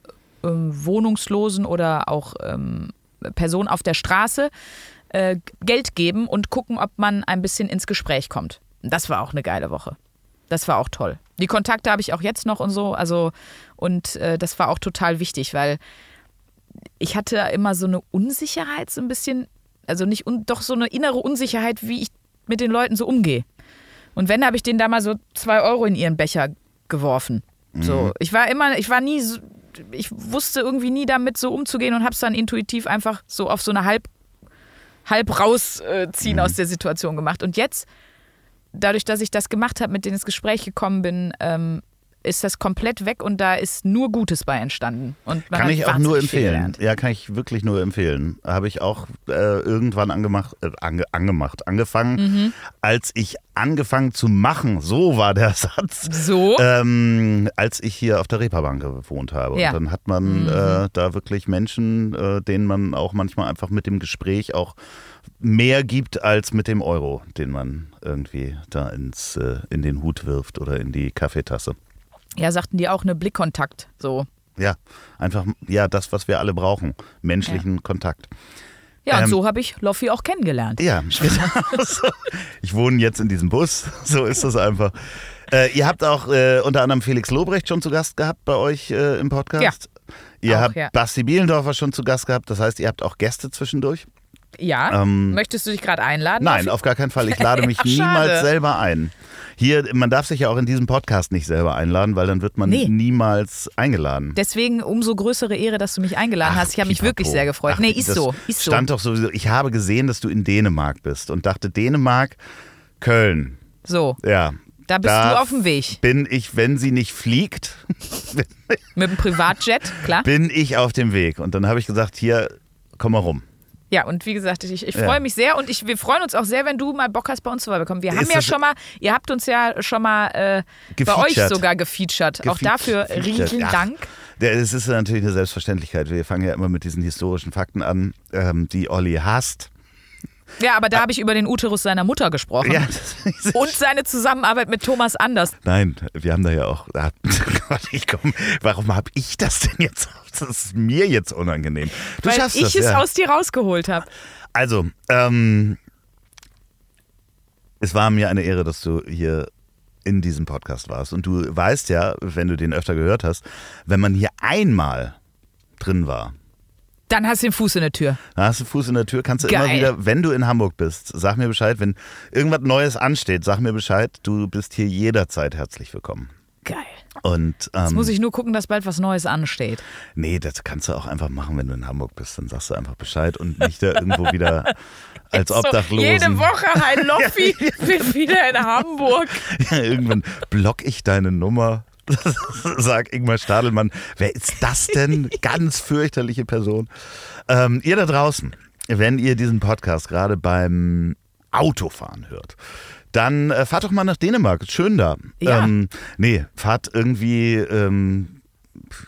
ähm, Wohnungslosen oder auch ähm, Person auf der Straße äh, Geld geben und gucken, ob man ein bisschen ins Gespräch kommt. Das war auch eine geile Woche. Das war auch toll. Die Kontakte habe ich auch jetzt noch und so. Also, und äh, das war auch total wichtig, weil ich hatte immer so eine Unsicherheit, so ein bisschen, also nicht, doch so eine innere Unsicherheit, wie ich mit den Leuten so umgehe. Und wenn, habe ich denen da mal so zwei Euro in ihren Becher geworfen. So, ich war immer, ich war nie, so, ich wusste irgendwie nie damit so umzugehen und habe es dann intuitiv einfach so auf so eine halb, halb rausziehen aus der Situation gemacht. Und jetzt, dadurch, dass ich das gemacht habe, mit denen ins Gespräch gekommen bin, ähm, ist das komplett weg und da ist nur Gutes bei entstanden. Und Kann ich auch nur empfehlen. Ja, kann ich wirklich nur empfehlen. Habe ich auch äh, irgendwann angemacht, äh, ange, angemacht, angefangen, Mhm. als ich angefangen zu machen, so war der Satz. So, Ähm, als ich hier auf der Reeperbahn gewohnt habe. Ja. Mhm. Und dann hat man äh, da wirklich Menschen, äh, denen man auch manchmal einfach mit dem Gespräch auch mehr gibt als mit dem Euro, den man irgendwie da ins, äh, in den Hut wirft oder in die Kaffeetasse. Ja, sagten die auch eine Blickkontakt. So. Ja, einfach, ja, das, was wir alle brauchen. Menschlichen Kontakt. Ja, und Ähm, so habe ich Loffi auch kennengelernt. Ja, genau. Ich wohne jetzt in diesem Bus, so ist das einfach. Äh, ihr habt auch äh, unter anderem Felix Lobrecht schon zu Gast gehabt bei euch äh, im Podcast. Ihr auch, habt ja. Basti Bielendorfer schon zu Gast gehabt, das heißt, ihr habt auch Gäste zwischendurch. Ja. Ähm, Möchtest du dich gerade einladen? Nein, auf gar keinen Fall. Ich lade mich Ach, niemals selber ein. Hier, man darf sich ja auch in diesem Podcast nicht selber einladen, weil dann wird man Nee. niemals eingeladen. Deswegen umso größere Ehre, dass du mich eingeladen Ach, hast. Ich habe mich wirklich sehr gefreut. Ach, nee, ist so. Ist so. Stand doch sowieso. Ich habe gesehen, dass du in Dänemark bist und dachte, Dänemark, Köln. So, Ja. da bist Da du auf dem Weg. Bin ich, wenn sie nicht fliegt, Mit dem Privatjet, klar. bin ich auf dem Weg. Und dann habe ich gesagt, hier, komm mal rum. Ja, und wie gesagt, ich, ich Ja. freue mich sehr und ich, wir freuen uns auch sehr, wenn du mal Bock hast, bei uns vorbeikommen. Wir haben Ist ja das- schon mal, ihr habt uns ja schon mal äh, bei euch sogar gefeatured. Auch dafür riesen Dank. Es ist natürlich eine Selbstverständlichkeit. Wir fangen ja immer mit diesen historischen Fakten an, ähm, die Olli hasst. Ja, aber da habe ich über den Uterus seiner Mutter gesprochen. Ja, Und seine Zusammenarbeit mit Thomas Anders. Nein, wir haben da ja auch. Da, Gott, ich komm, warum habe ich das denn jetzt? Das ist mir jetzt unangenehm. Du weil ich das. es ja. aus dir rausgeholt habe. Also, ähm, es war mir eine Ehre, dass du hier in diesem Podcast warst. Und du weißt ja, wenn du den öfter gehört hast, wenn man hier einmal drin war, Dann hast du den Fuß in der Tür. da hast du Fuß in der Tür, kannst du immer Geil. wieder, wenn du in Hamburg bist, sag mir Bescheid, wenn irgendwas Neues ansteht, sag mir Bescheid, du bist hier jederzeit herzlich willkommen. Geil. Und Jetzt ähm, muss ich nur gucken, dass bald was Neues ansteht. Nee, das kannst du auch einfach machen, wenn du in Hamburg bist. Dann sagst du einfach Bescheid und nicht da irgendwo wieder als So, Obdachlosen. jede Woche ein Loffi bin wieder in Hamburg. Ja, irgendwann block ich deine Nummer. Sag Ingmar Stadelmann, wer ist das denn? Ganz fürchterliche Person. Ähm, ihr da draußen, wenn ihr diesen Podcast gerade beim Autofahren hört, dann äh, fahrt doch mal nach Dänemark. Ist Schön da. Ja. Ähm, nee, fahrt irgendwie, ähm,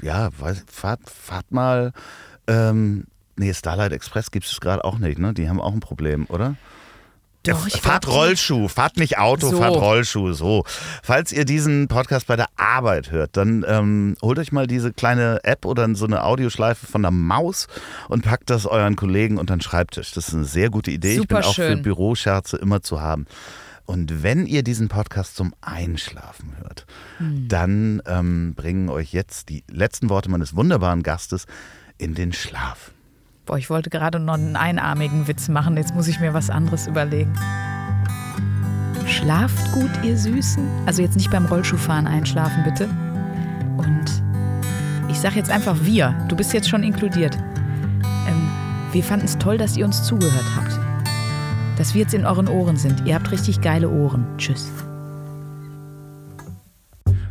ja, weiß, fahrt, fahrt mal. Ähm, nee, Starlight Express gibt es gerade auch nicht, ne? Die haben auch ein Problem, oder? Doch, ich fahrt Rollschuh, fahrt nicht Auto, So. fahrt Rollschuh, so. Falls ihr diesen Podcast bei der Arbeit hört, dann ähm, holt euch mal diese kleine App oder so eine Audioschleife von der Maus und packt das euren Kollegen unter den Schreibtisch. Das ist eine sehr gute Idee. ich bin Super auch für. Büroscherze immer zu haben. Und wenn ihr diesen Podcast zum Einschlafen hört, Hm. dann ähm, bringen euch jetzt die letzten Worte meines wunderbaren Gastes in den Schlaf. Boah, ich wollte gerade noch einen einarmigen Witz machen. Jetzt muss ich mir was anderes überlegen. Schlaft gut, ihr Süßen. Also jetzt nicht beim Rollschuhfahren einschlafen, bitte. Und ich sag jetzt einfach wir. Du bist jetzt schon inkludiert. Ähm, wir fanden es toll, dass ihr uns zugehört habt. Dass wir jetzt in euren Ohren sind. Ihr habt richtig geile Ohren. Tschüss.